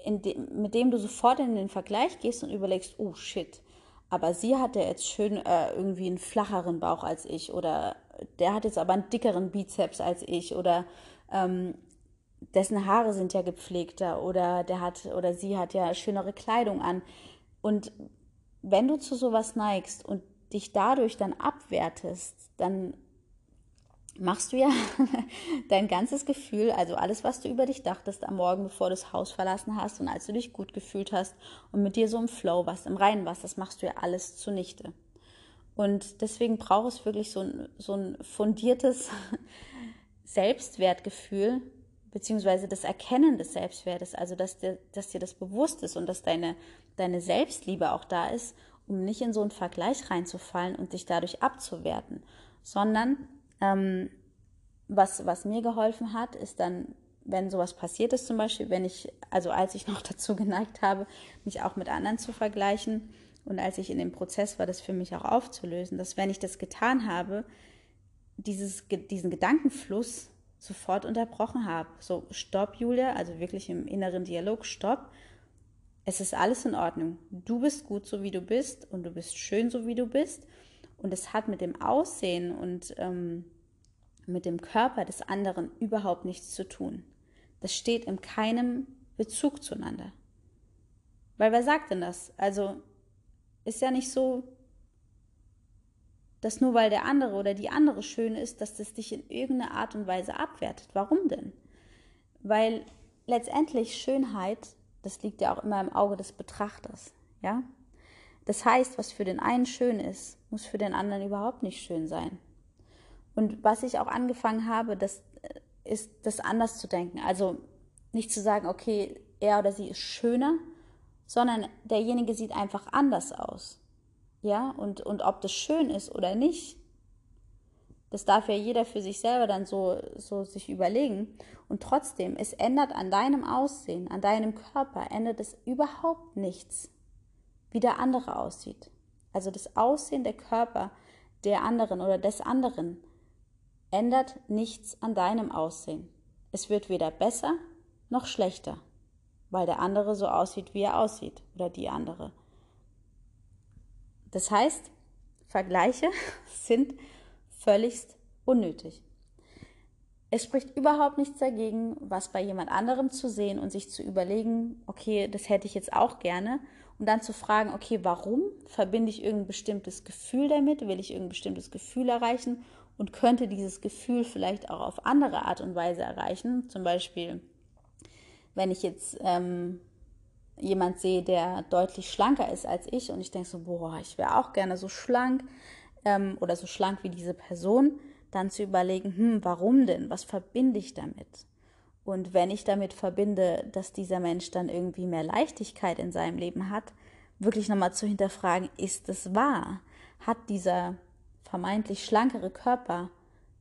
de, mit dem du sofort in den Vergleich gehst und überlegst, oh shit, aber sie hat ja jetzt schön äh, irgendwie einen flacheren Bauch als ich oder der hat jetzt aber einen dickeren Bizeps als ich oder ähm, dessen Haare sind ja gepflegter oder der hat oder sie hat ja schönere Kleidung an. Und wenn du zu sowas neigst und dich dadurch dann abwertest, dann machst du ja dein ganzes Gefühl, also alles, was du über dich dachtest am Morgen, bevor du das Haus verlassen hast und als du dich gut gefühlt hast und mit dir so im Flow warst, im Reinen warst, das machst du ja alles zunichte. Und deswegen braucht es wirklich so ein, so ein fundiertes Selbstwertgefühl, beziehungsweise das Erkennen des Selbstwertes, also dass dir, dass dir das bewusst ist und dass deine, deine Selbstliebe auch da ist, um nicht in so einen Vergleich reinzufallen und dich dadurch abzuwerten, sondern ähm, was, was mir geholfen hat, ist dann, wenn sowas passiert ist, zum Beispiel, wenn ich, also als ich noch dazu geneigt habe, mich auch mit anderen zu vergleichen, und als ich in dem Prozess war, das für mich auch aufzulösen, dass wenn ich das getan habe, dieses, diesen Gedankenfluss sofort unterbrochen habe. So, stopp, Julia, also wirklich im inneren Dialog, stopp. Es ist alles in Ordnung. Du bist gut, so wie du bist und du bist schön, so wie du bist. Und es hat mit dem Aussehen und ähm, mit dem Körper des anderen überhaupt nichts zu tun. Das steht in keinem Bezug zueinander. Weil wer sagt denn das? Also ist ja nicht so, dass nur weil der andere oder die andere schön ist, dass das dich in irgendeiner Art und Weise abwertet. Warum denn? Weil letztendlich Schönheit, das liegt ja auch immer im Auge des Betrachters, ja? Das heißt, was für den einen schön ist, muss für den anderen überhaupt nicht schön sein. Und was ich auch angefangen habe, das äh, ist das anders zu denken. Also nicht zu sagen, okay, er oder sie ist schöner, sondern derjenige sieht einfach anders aus. Ja, und, und ob das schön ist oder nicht, das darf ja jeder für sich selber dann so, so sich überlegen. Und trotzdem, es ändert an deinem Aussehen, an deinem Körper, ändert es überhaupt nichts, wie der andere aussieht. Also das Aussehen der Körper der anderen oder des anderen ändert nichts an deinem Aussehen. Es wird weder besser noch schlechter, weil der andere so aussieht, wie er aussieht oder die andere. Das heißt, Vergleiche sind völligst unnötig. Es spricht überhaupt nichts dagegen, was bei jemand anderem zu sehen und sich zu überlegen, okay, das hätte ich jetzt auch gerne. Und dann zu fragen, okay, warum? Verbinde ich irgendein bestimmtes Gefühl damit? Will ich irgendein bestimmtes Gefühl erreichen? Und könnte dieses Gefühl vielleicht auch auf andere Art und Weise erreichen? Zum Beispiel, wenn ich jetzt ähm, jemand sehe, der deutlich schlanker ist als ich und ich denke so, boah, ich wäre auch gerne so schlank, ähm, oder so schlank wie diese Person, dann zu überlegen, hm, warum denn? Was verbinde ich damit? Und wenn ich damit verbinde, dass dieser Mensch dann irgendwie mehr Leichtigkeit in seinem Leben hat, wirklich nochmal zu hinterfragen, ist es wahr? Hat dieser vermeintlich schlankere Körper,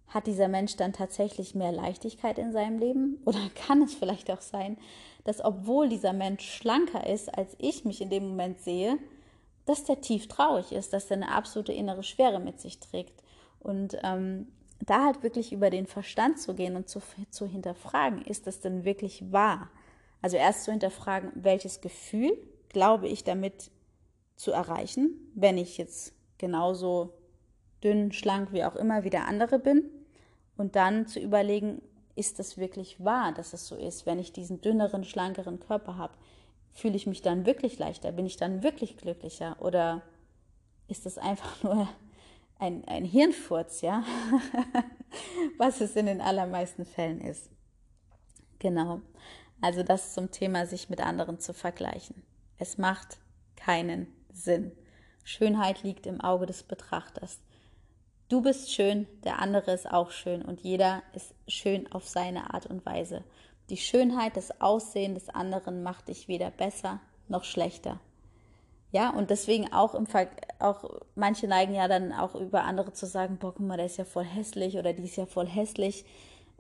hat dieser Mensch dann tatsächlich mehr Leichtigkeit in seinem Leben? Oder kann es vielleicht auch sein, dass obwohl dieser Mensch schlanker ist, als ich mich in dem Moment sehe, dass der tief traurig ist, dass er eine absolute innere Schwere mit sich trägt. Und ähm, da halt wirklich über den Verstand zu gehen und zu, zu hinterfragen, ist das denn wirklich wahr? Also erst zu hinterfragen, welches Gefühl glaube ich damit zu erreichen, wenn ich jetzt genauso dünn, schlank, wie auch immer wie der andere bin. Und dann zu überlegen, ist das wirklich wahr, dass es so ist, wenn ich diesen dünneren, schlankeren Körper habe? Fühle ich mich dann wirklich leichter? Bin ich dann wirklich glücklicher? Oder ist das einfach nur ein, ein Hirnfurz, ja? Was es in den allermeisten Fällen ist. Genau. Also das zum Thema, sich mit anderen zu vergleichen. Es macht keinen Sinn. Schönheit liegt im Auge des Betrachters. Du bist schön, der andere ist auch schön und jeder ist schön auf seine Art und Weise. Die Schönheit, das Aussehen des anderen macht dich weder besser noch schlechter. Ja, und deswegen auch im Ver auch manche neigen ja dann auch über andere zu sagen, boah, guck mal, der ist ja voll hässlich oder die ist ja voll hässlich.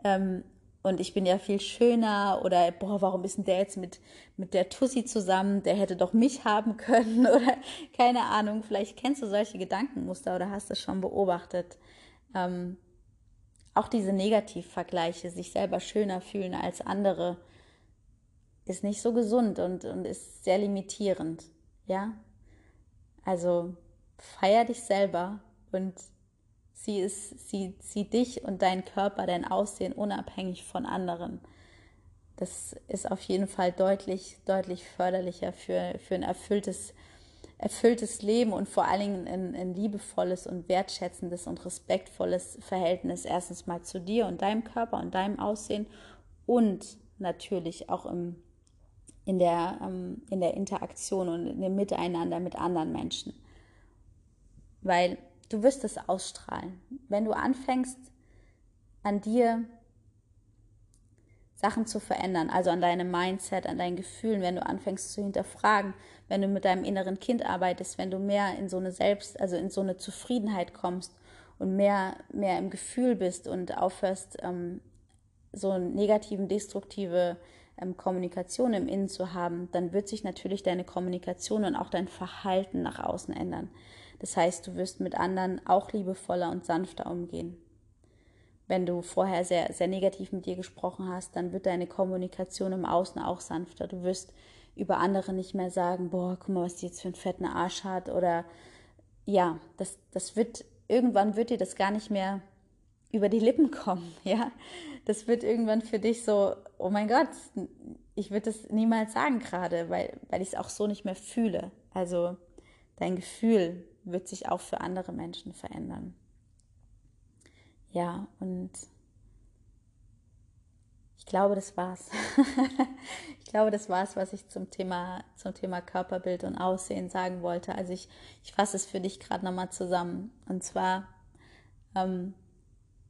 Ähm, und ich bin ja viel schöner oder boah, warum ist denn der jetzt mit, mit der Tussi zusammen? Der hätte doch mich haben können oder keine Ahnung. Vielleicht kennst du solche Gedankenmuster oder hast es schon beobachtet. Ähm, auch diese Negativvergleiche, sich selber schöner fühlen als andere, ist nicht so gesund und, und ist sehr limitierend. Ja? Also feier dich selber und sieh, es, sieh, sieh dich und deinen Körper, dein Aussehen unabhängig von anderen. Das ist auf jeden Fall deutlich, deutlich förderlicher für, für ein erfülltes erfülltes Leben und vor allen Dingen ein, ein liebevolles und wertschätzendes und respektvolles Verhältnis erstens mal zu dir und deinem Körper und deinem Aussehen und natürlich auch im, in, der, ähm, in der Interaktion und in dem Miteinander mit anderen Menschen. Weil du wirst es ausstrahlen. Wenn du anfängst, an dir Sachen zu verändern, also an deinem Mindset, an deinen Gefühlen, wenn du anfängst zu hinterfragen, wenn du mit deinem inneren Kind arbeitest, wenn du mehr in so eine Selbst, also in so eine Zufriedenheit kommst und mehr, mehr im Gefühl bist und aufhörst, ähm, so negativen, destruktive ähm, Kommunikation im Innen zu haben, dann wird sich natürlich deine Kommunikation und auch dein Verhalten nach außen ändern. Das heißt, du wirst mit anderen auch liebevoller und sanfter umgehen wenn du vorher sehr, sehr negativ mit dir gesprochen hast, dann wird deine Kommunikation im Außen auch sanfter. Du wirst über andere nicht mehr sagen, boah, guck mal, was die jetzt für einen fetten Arsch hat oder ja, das, das wird, irgendwann wird dir das gar nicht mehr über die Lippen kommen, ja. Das wird irgendwann für dich so, oh mein Gott, ich würde das niemals sagen gerade, weil, weil ich es auch so nicht mehr fühle. Also dein Gefühl wird sich auch für andere Menschen verändern. Ja, und ich glaube, das war's. ich glaube, das war's, was ich zum Thema, zum Thema Körperbild und Aussehen sagen wollte. Also ich, ich fasse es für dich gerade nochmal zusammen. Und zwar, ähm,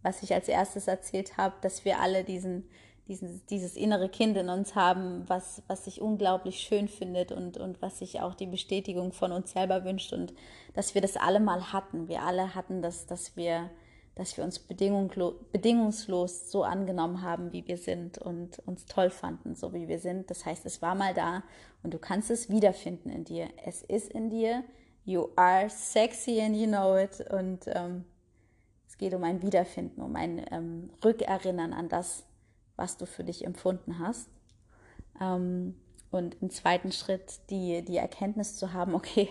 was ich als erstes erzählt habe, dass wir alle diesen, dieses, dieses innere Kind in uns haben, was, was sich unglaublich schön findet und, und was sich auch die Bestätigung von uns selber wünscht und dass wir das alle mal hatten. Wir alle hatten das, dass wir, dass wir uns bedingungslos so angenommen haben, wie wir sind und uns toll fanden, so wie wir sind. Das heißt, es war mal da und du kannst es wiederfinden in dir. Es ist in dir. You are sexy and you know it. Und ähm, es geht um ein Wiederfinden, um ein ähm, Rückerinnern an das, was du für dich empfunden hast. Ähm, und im zweiten Schritt die, die Erkenntnis zu haben, okay,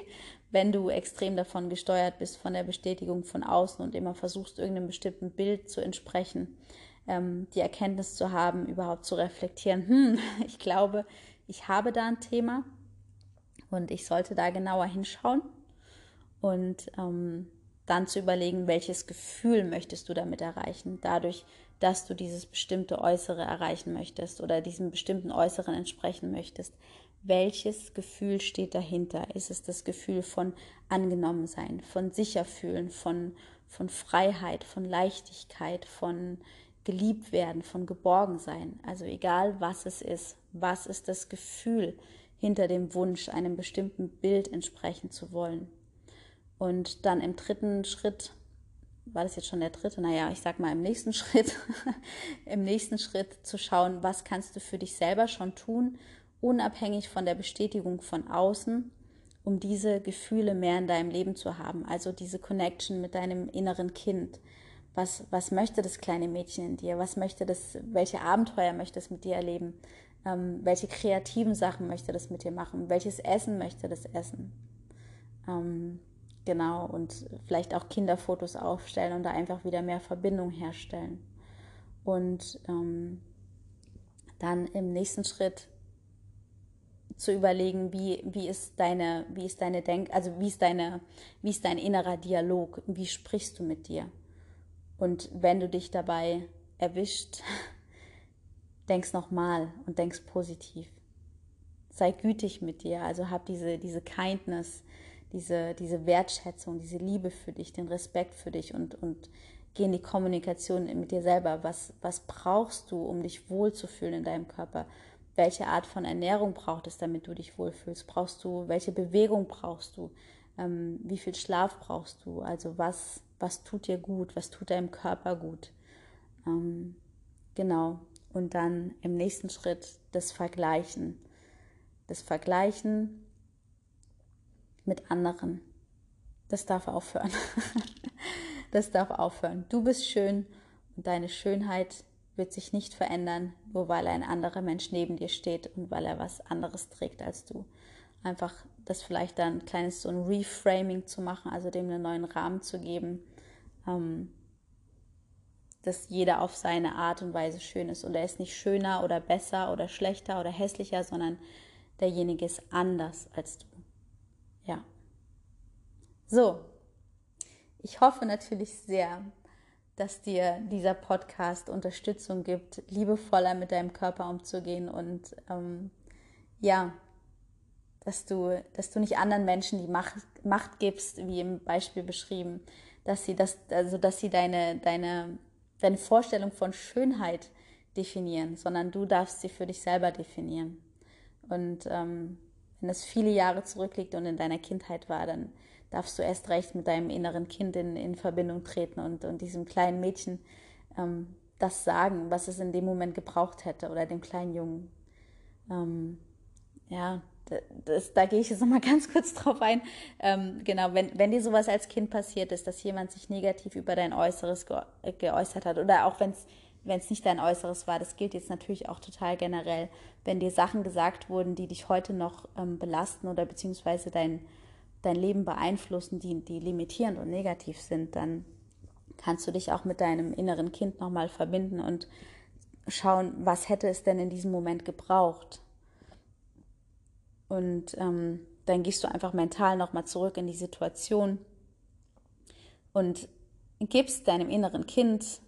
wenn du extrem davon gesteuert bist, von der Bestätigung von außen und immer versuchst, irgendeinem bestimmten Bild zu entsprechen, ähm, die Erkenntnis zu haben, überhaupt zu reflektieren, hm, ich glaube, ich habe da ein Thema und ich sollte da genauer hinschauen und ähm, dann zu überlegen, welches Gefühl möchtest du damit erreichen, dadurch, dass du dieses bestimmte Äußere erreichen möchtest oder diesem bestimmten Äußeren entsprechen möchtest. Welches Gefühl steht dahinter? Ist es das Gefühl von angenommen sein, von sicher fühlen, von, von Freiheit, von Leichtigkeit, von geliebt werden, von geborgen sein? Also egal was es ist, was ist das Gefühl hinter dem Wunsch, einem bestimmten Bild entsprechen zu wollen? Und dann im dritten Schritt, war das jetzt schon der dritte? Naja, ich sag mal im nächsten Schritt, im nächsten Schritt zu schauen, was kannst du für dich selber schon tun, unabhängig von der Bestätigung von außen, um diese Gefühle mehr in deinem Leben zu haben. Also diese Connection mit deinem inneren Kind. Was, was möchte das kleine Mädchen in dir? Was möchte das, welche Abenteuer möchte es mit dir erleben? Ähm, welche kreativen Sachen möchte das mit dir machen? Welches Essen möchte das essen? Ähm, Genau, und vielleicht auch Kinderfotos aufstellen und da einfach wieder mehr Verbindung herstellen. Und ähm, dann im nächsten Schritt zu überlegen, wie, wie ist deine, wie ist deine Denk, also wie ist deine, wie ist dein innerer Dialog, wie sprichst du mit dir? Und wenn du dich dabei erwischt, denkst nochmal und denkst positiv. Sei gütig mit dir, also hab diese, diese Kindness, diese, diese Wertschätzung, diese Liebe für dich, den Respekt für dich und, und geh in die Kommunikation mit dir selber. Was, was brauchst du, um dich wohlzufühlen in deinem Körper? Welche Art von Ernährung braucht es, damit du dich wohlfühlst? Brauchst du, welche Bewegung brauchst du? Ähm, wie viel Schlaf brauchst du? Also was, was tut dir gut? Was tut deinem Körper gut? Ähm, genau. Und dann im nächsten Schritt das Vergleichen. Das Vergleichen mit anderen. Das darf aufhören. das darf aufhören. Du bist schön und deine Schönheit wird sich nicht verändern, nur weil ein anderer Mensch neben dir steht und weil er was anderes trägt als du. Einfach das vielleicht dann ein kleines so ein Reframing zu machen, also dem einen neuen Rahmen zu geben, ähm, dass jeder auf seine Art und Weise schön ist. Und er ist nicht schöner oder besser oder schlechter oder hässlicher, sondern derjenige ist anders als du. So, ich hoffe natürlich sehr, dass dir dieser Podcast Unterstützung gibt, liebevoller mit deinem Körper umzugehen und ähm, ja, dass du, dass du nicht anderen Menschen die Macht, Macht gibst, wie im Beispiel beschrieben, dass sie das, also dass sie deine, deine, deine Vorstellung von Schönheit definieren, sondern du darfst sie für dich selber definieren. Und ähm, wenn es viele Jahre zurückliegt und in deiner Kindheit war, dann darfst du erst recht mit deinem inneren Kind in, in Verbindung treten und, und diesem kleinen Mädchen ähm, das sagen, was es in dem Moment gebraucht hätte oder dem kleinen Jungen. Ähm, ja, das, da gehe ich jetzt nochmal ganz kurz drauf ein. Ähm, genau, wenn, wenn dir sowas als Kind passiert ist, dass jemand sich negativ über dein Äußeres geäußert hat oder auch wenn es wenn es nicht dein Äußeres war. Das gilt jetzt natürlich auch total generell. Wenn dir Sachen gesagt wurden, die dich heute noch ähm, belasten oder beziehungsweise dein, dein Leben beeinflussen, die, die limitierend und negativ sind, dann kannst du dich auch mit deinem inneren Kind nochmal verbinden und schauen, was hätte es denn in diesem Moment gebraucht. Und ähm, dann gehst du einfach mental nochmal zurück in die Situation und gibst deinem inneren Kind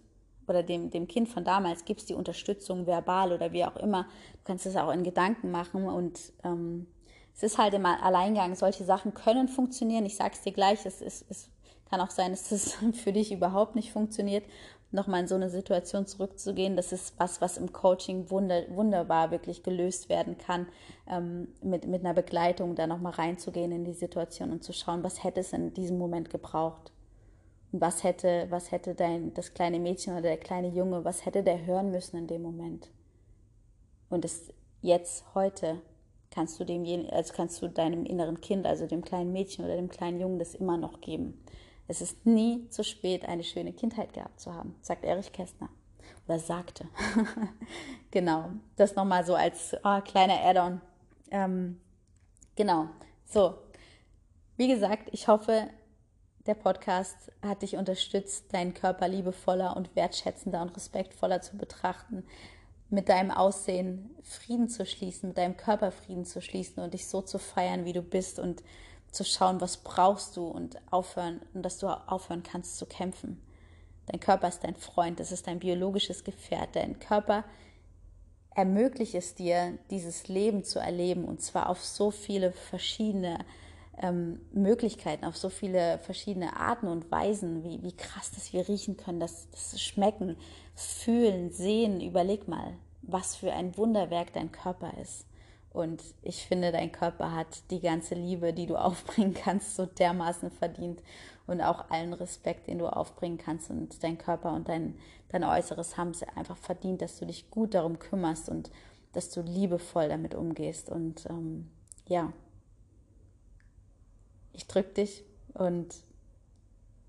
oder dem, dem Kind von damals gibst die Unterstützung verbal oder wie auch immer. Du kannst es auch in Gedanken machen und ähm, es ist halt im Alleingang. Solche Sachen können funktionieren. Ich sage es dir gleich, es, ist, es kann auch sein, dass das für dich überhaupt nicht funktioniert. nochmal in so eine Situation zurückzugehen, das ist was, was im Coaching wunder, wunderbar wirklich gelöst werden kann, ähm, mit, mit einer Begleitung da nochmal reinzugehen in die Situation und zu schauen, was hätte es in diesem Moment gebraucht. Und was hätte, was hätte dein, das kleine Mädchen oder der kleine Junge, was hätte der hören müssen in dem Moment? Und es jetzt, heute, kannst du dem, also kannst du deinem inneren Kind, also dem kleinen Mädchen oder dem kleinen Jungen, das immer noch geben. Es ist nie zu spät, eine schöne Kindheit gehabt zu haben, sagt Erich Kästner. Oder sagte. genau. Das nochmal so als oh, kleiner Add-on. Ähm, genau. So. Wie gesagt, ich hoffe, der Podcast hat dich unterstützt, deinen Körper liebevoller und wertschätzender und respektvoller zu betrachten, mit deinem Aussehen Frieden zu schließen, mit deinem Körper Frieden zu schließen und dich so zu feiern, wie du bist und zu schauen, was brauchst du und aufhören und dass du aufhören kannst zu kämpfen. Dein Körper ist dein Freund, das ist dein biologisches Gefährt. Dein Körper ermöglicht es dir, dieses Leben zu erleben und zwar auf so viele verschiedene ähm, Möglichkeiten, auf so viele verschiedene Arten und Weisen, wie, wie krass, dass wir riechen können, dass das schmecken, fühlen, sehen. Überleg mal, was für ein Wunderwerk dein Körper ist. Und ich finde, dein Körper hat die ganze Liebe, die du aufbringen kannst, so dermaßen verdient und auch allen Respekt, den du aufbringen kannst. Und dein Körper und dein, dein Äußeres haben es einfach verdient, dass du dich gut darum kümmerst und dass du liebevoll damit umgehst. Und ähm, ja, ich drücke dich und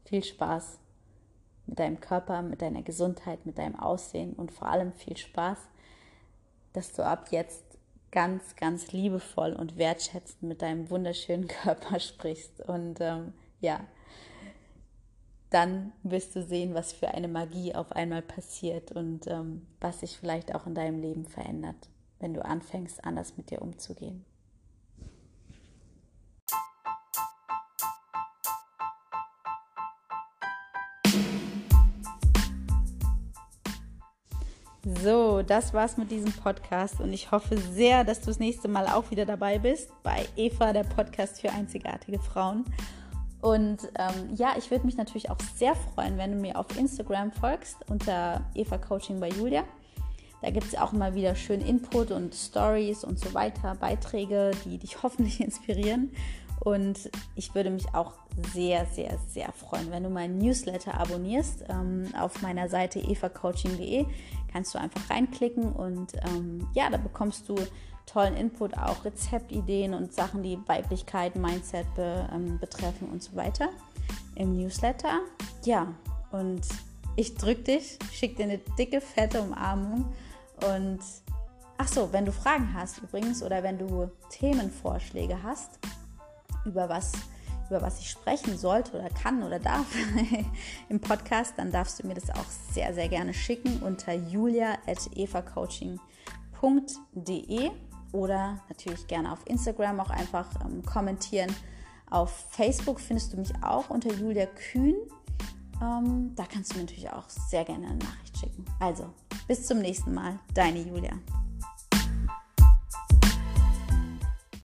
viel Spaß mit deinem Körper, mit deiner Gesundheit, mit deinem Aussehen und vor allem viel Spaß, dass du ab jetzt ganz, ganz liebevoll und wertschätzend mit deinem wunderschönen Körper sprichst. Und ähm, ja, dann wirst du sehen, was für eine Magie auf einmal passiert und ähm, was sich vielleicht auch in deinem Leben verändert, wenn du anfängst, anders mit dir umzugehen. Das war's mit diesem Podcast und ich hoffe sehr, dass du das nächste Mal auch wieder dabei bist bei Eva, der Podcast für einzigartige Frauen. Und ähm, ja, ich würde mich natürlich auch sehr freuen, wenn du mir auf Instagram folgst unter Eva Coaching bei Julia. Da gibt es auch immer wieder schön Input und Stories und so weiter, Beiträge, die dich hoffentlich inspirieren. Und ich würde mich auch sehr, sehr, sehr freuen, wenn du meinen Newsletter abonnierst. Ähm, auf meiner Seite evacoaching.de kannst du einfach reinklicken und ähm, ja, da bekommst du tollen Input, auch Rezeptideen und Sachen, die Weiblichkeit, Mindset be, ähm, betreffen und so weiter im Newsletter. Ja, und ich drücke dich, schicke dir eine dicke, fette Umarmung und ach so, wenn du Fragen hast übrigens oder wenn du Themenvorschläge hast, über was, über was ich sprechen sollte oder kann oder darf im Podcast, dann darfst du mir das auch sehr, sehr gerne schicken unter julia.evacoaching.de oder natürlich gerne auf Instagram auch einfach ähm, kommentieren. Auf Facebook findest du mich auch unter Julia Kühn. Ähm, da kannst du mir natürlich auch sehr gerne eine Nachricht schicken. Also, bis zum nächsten Mal, deine Julia.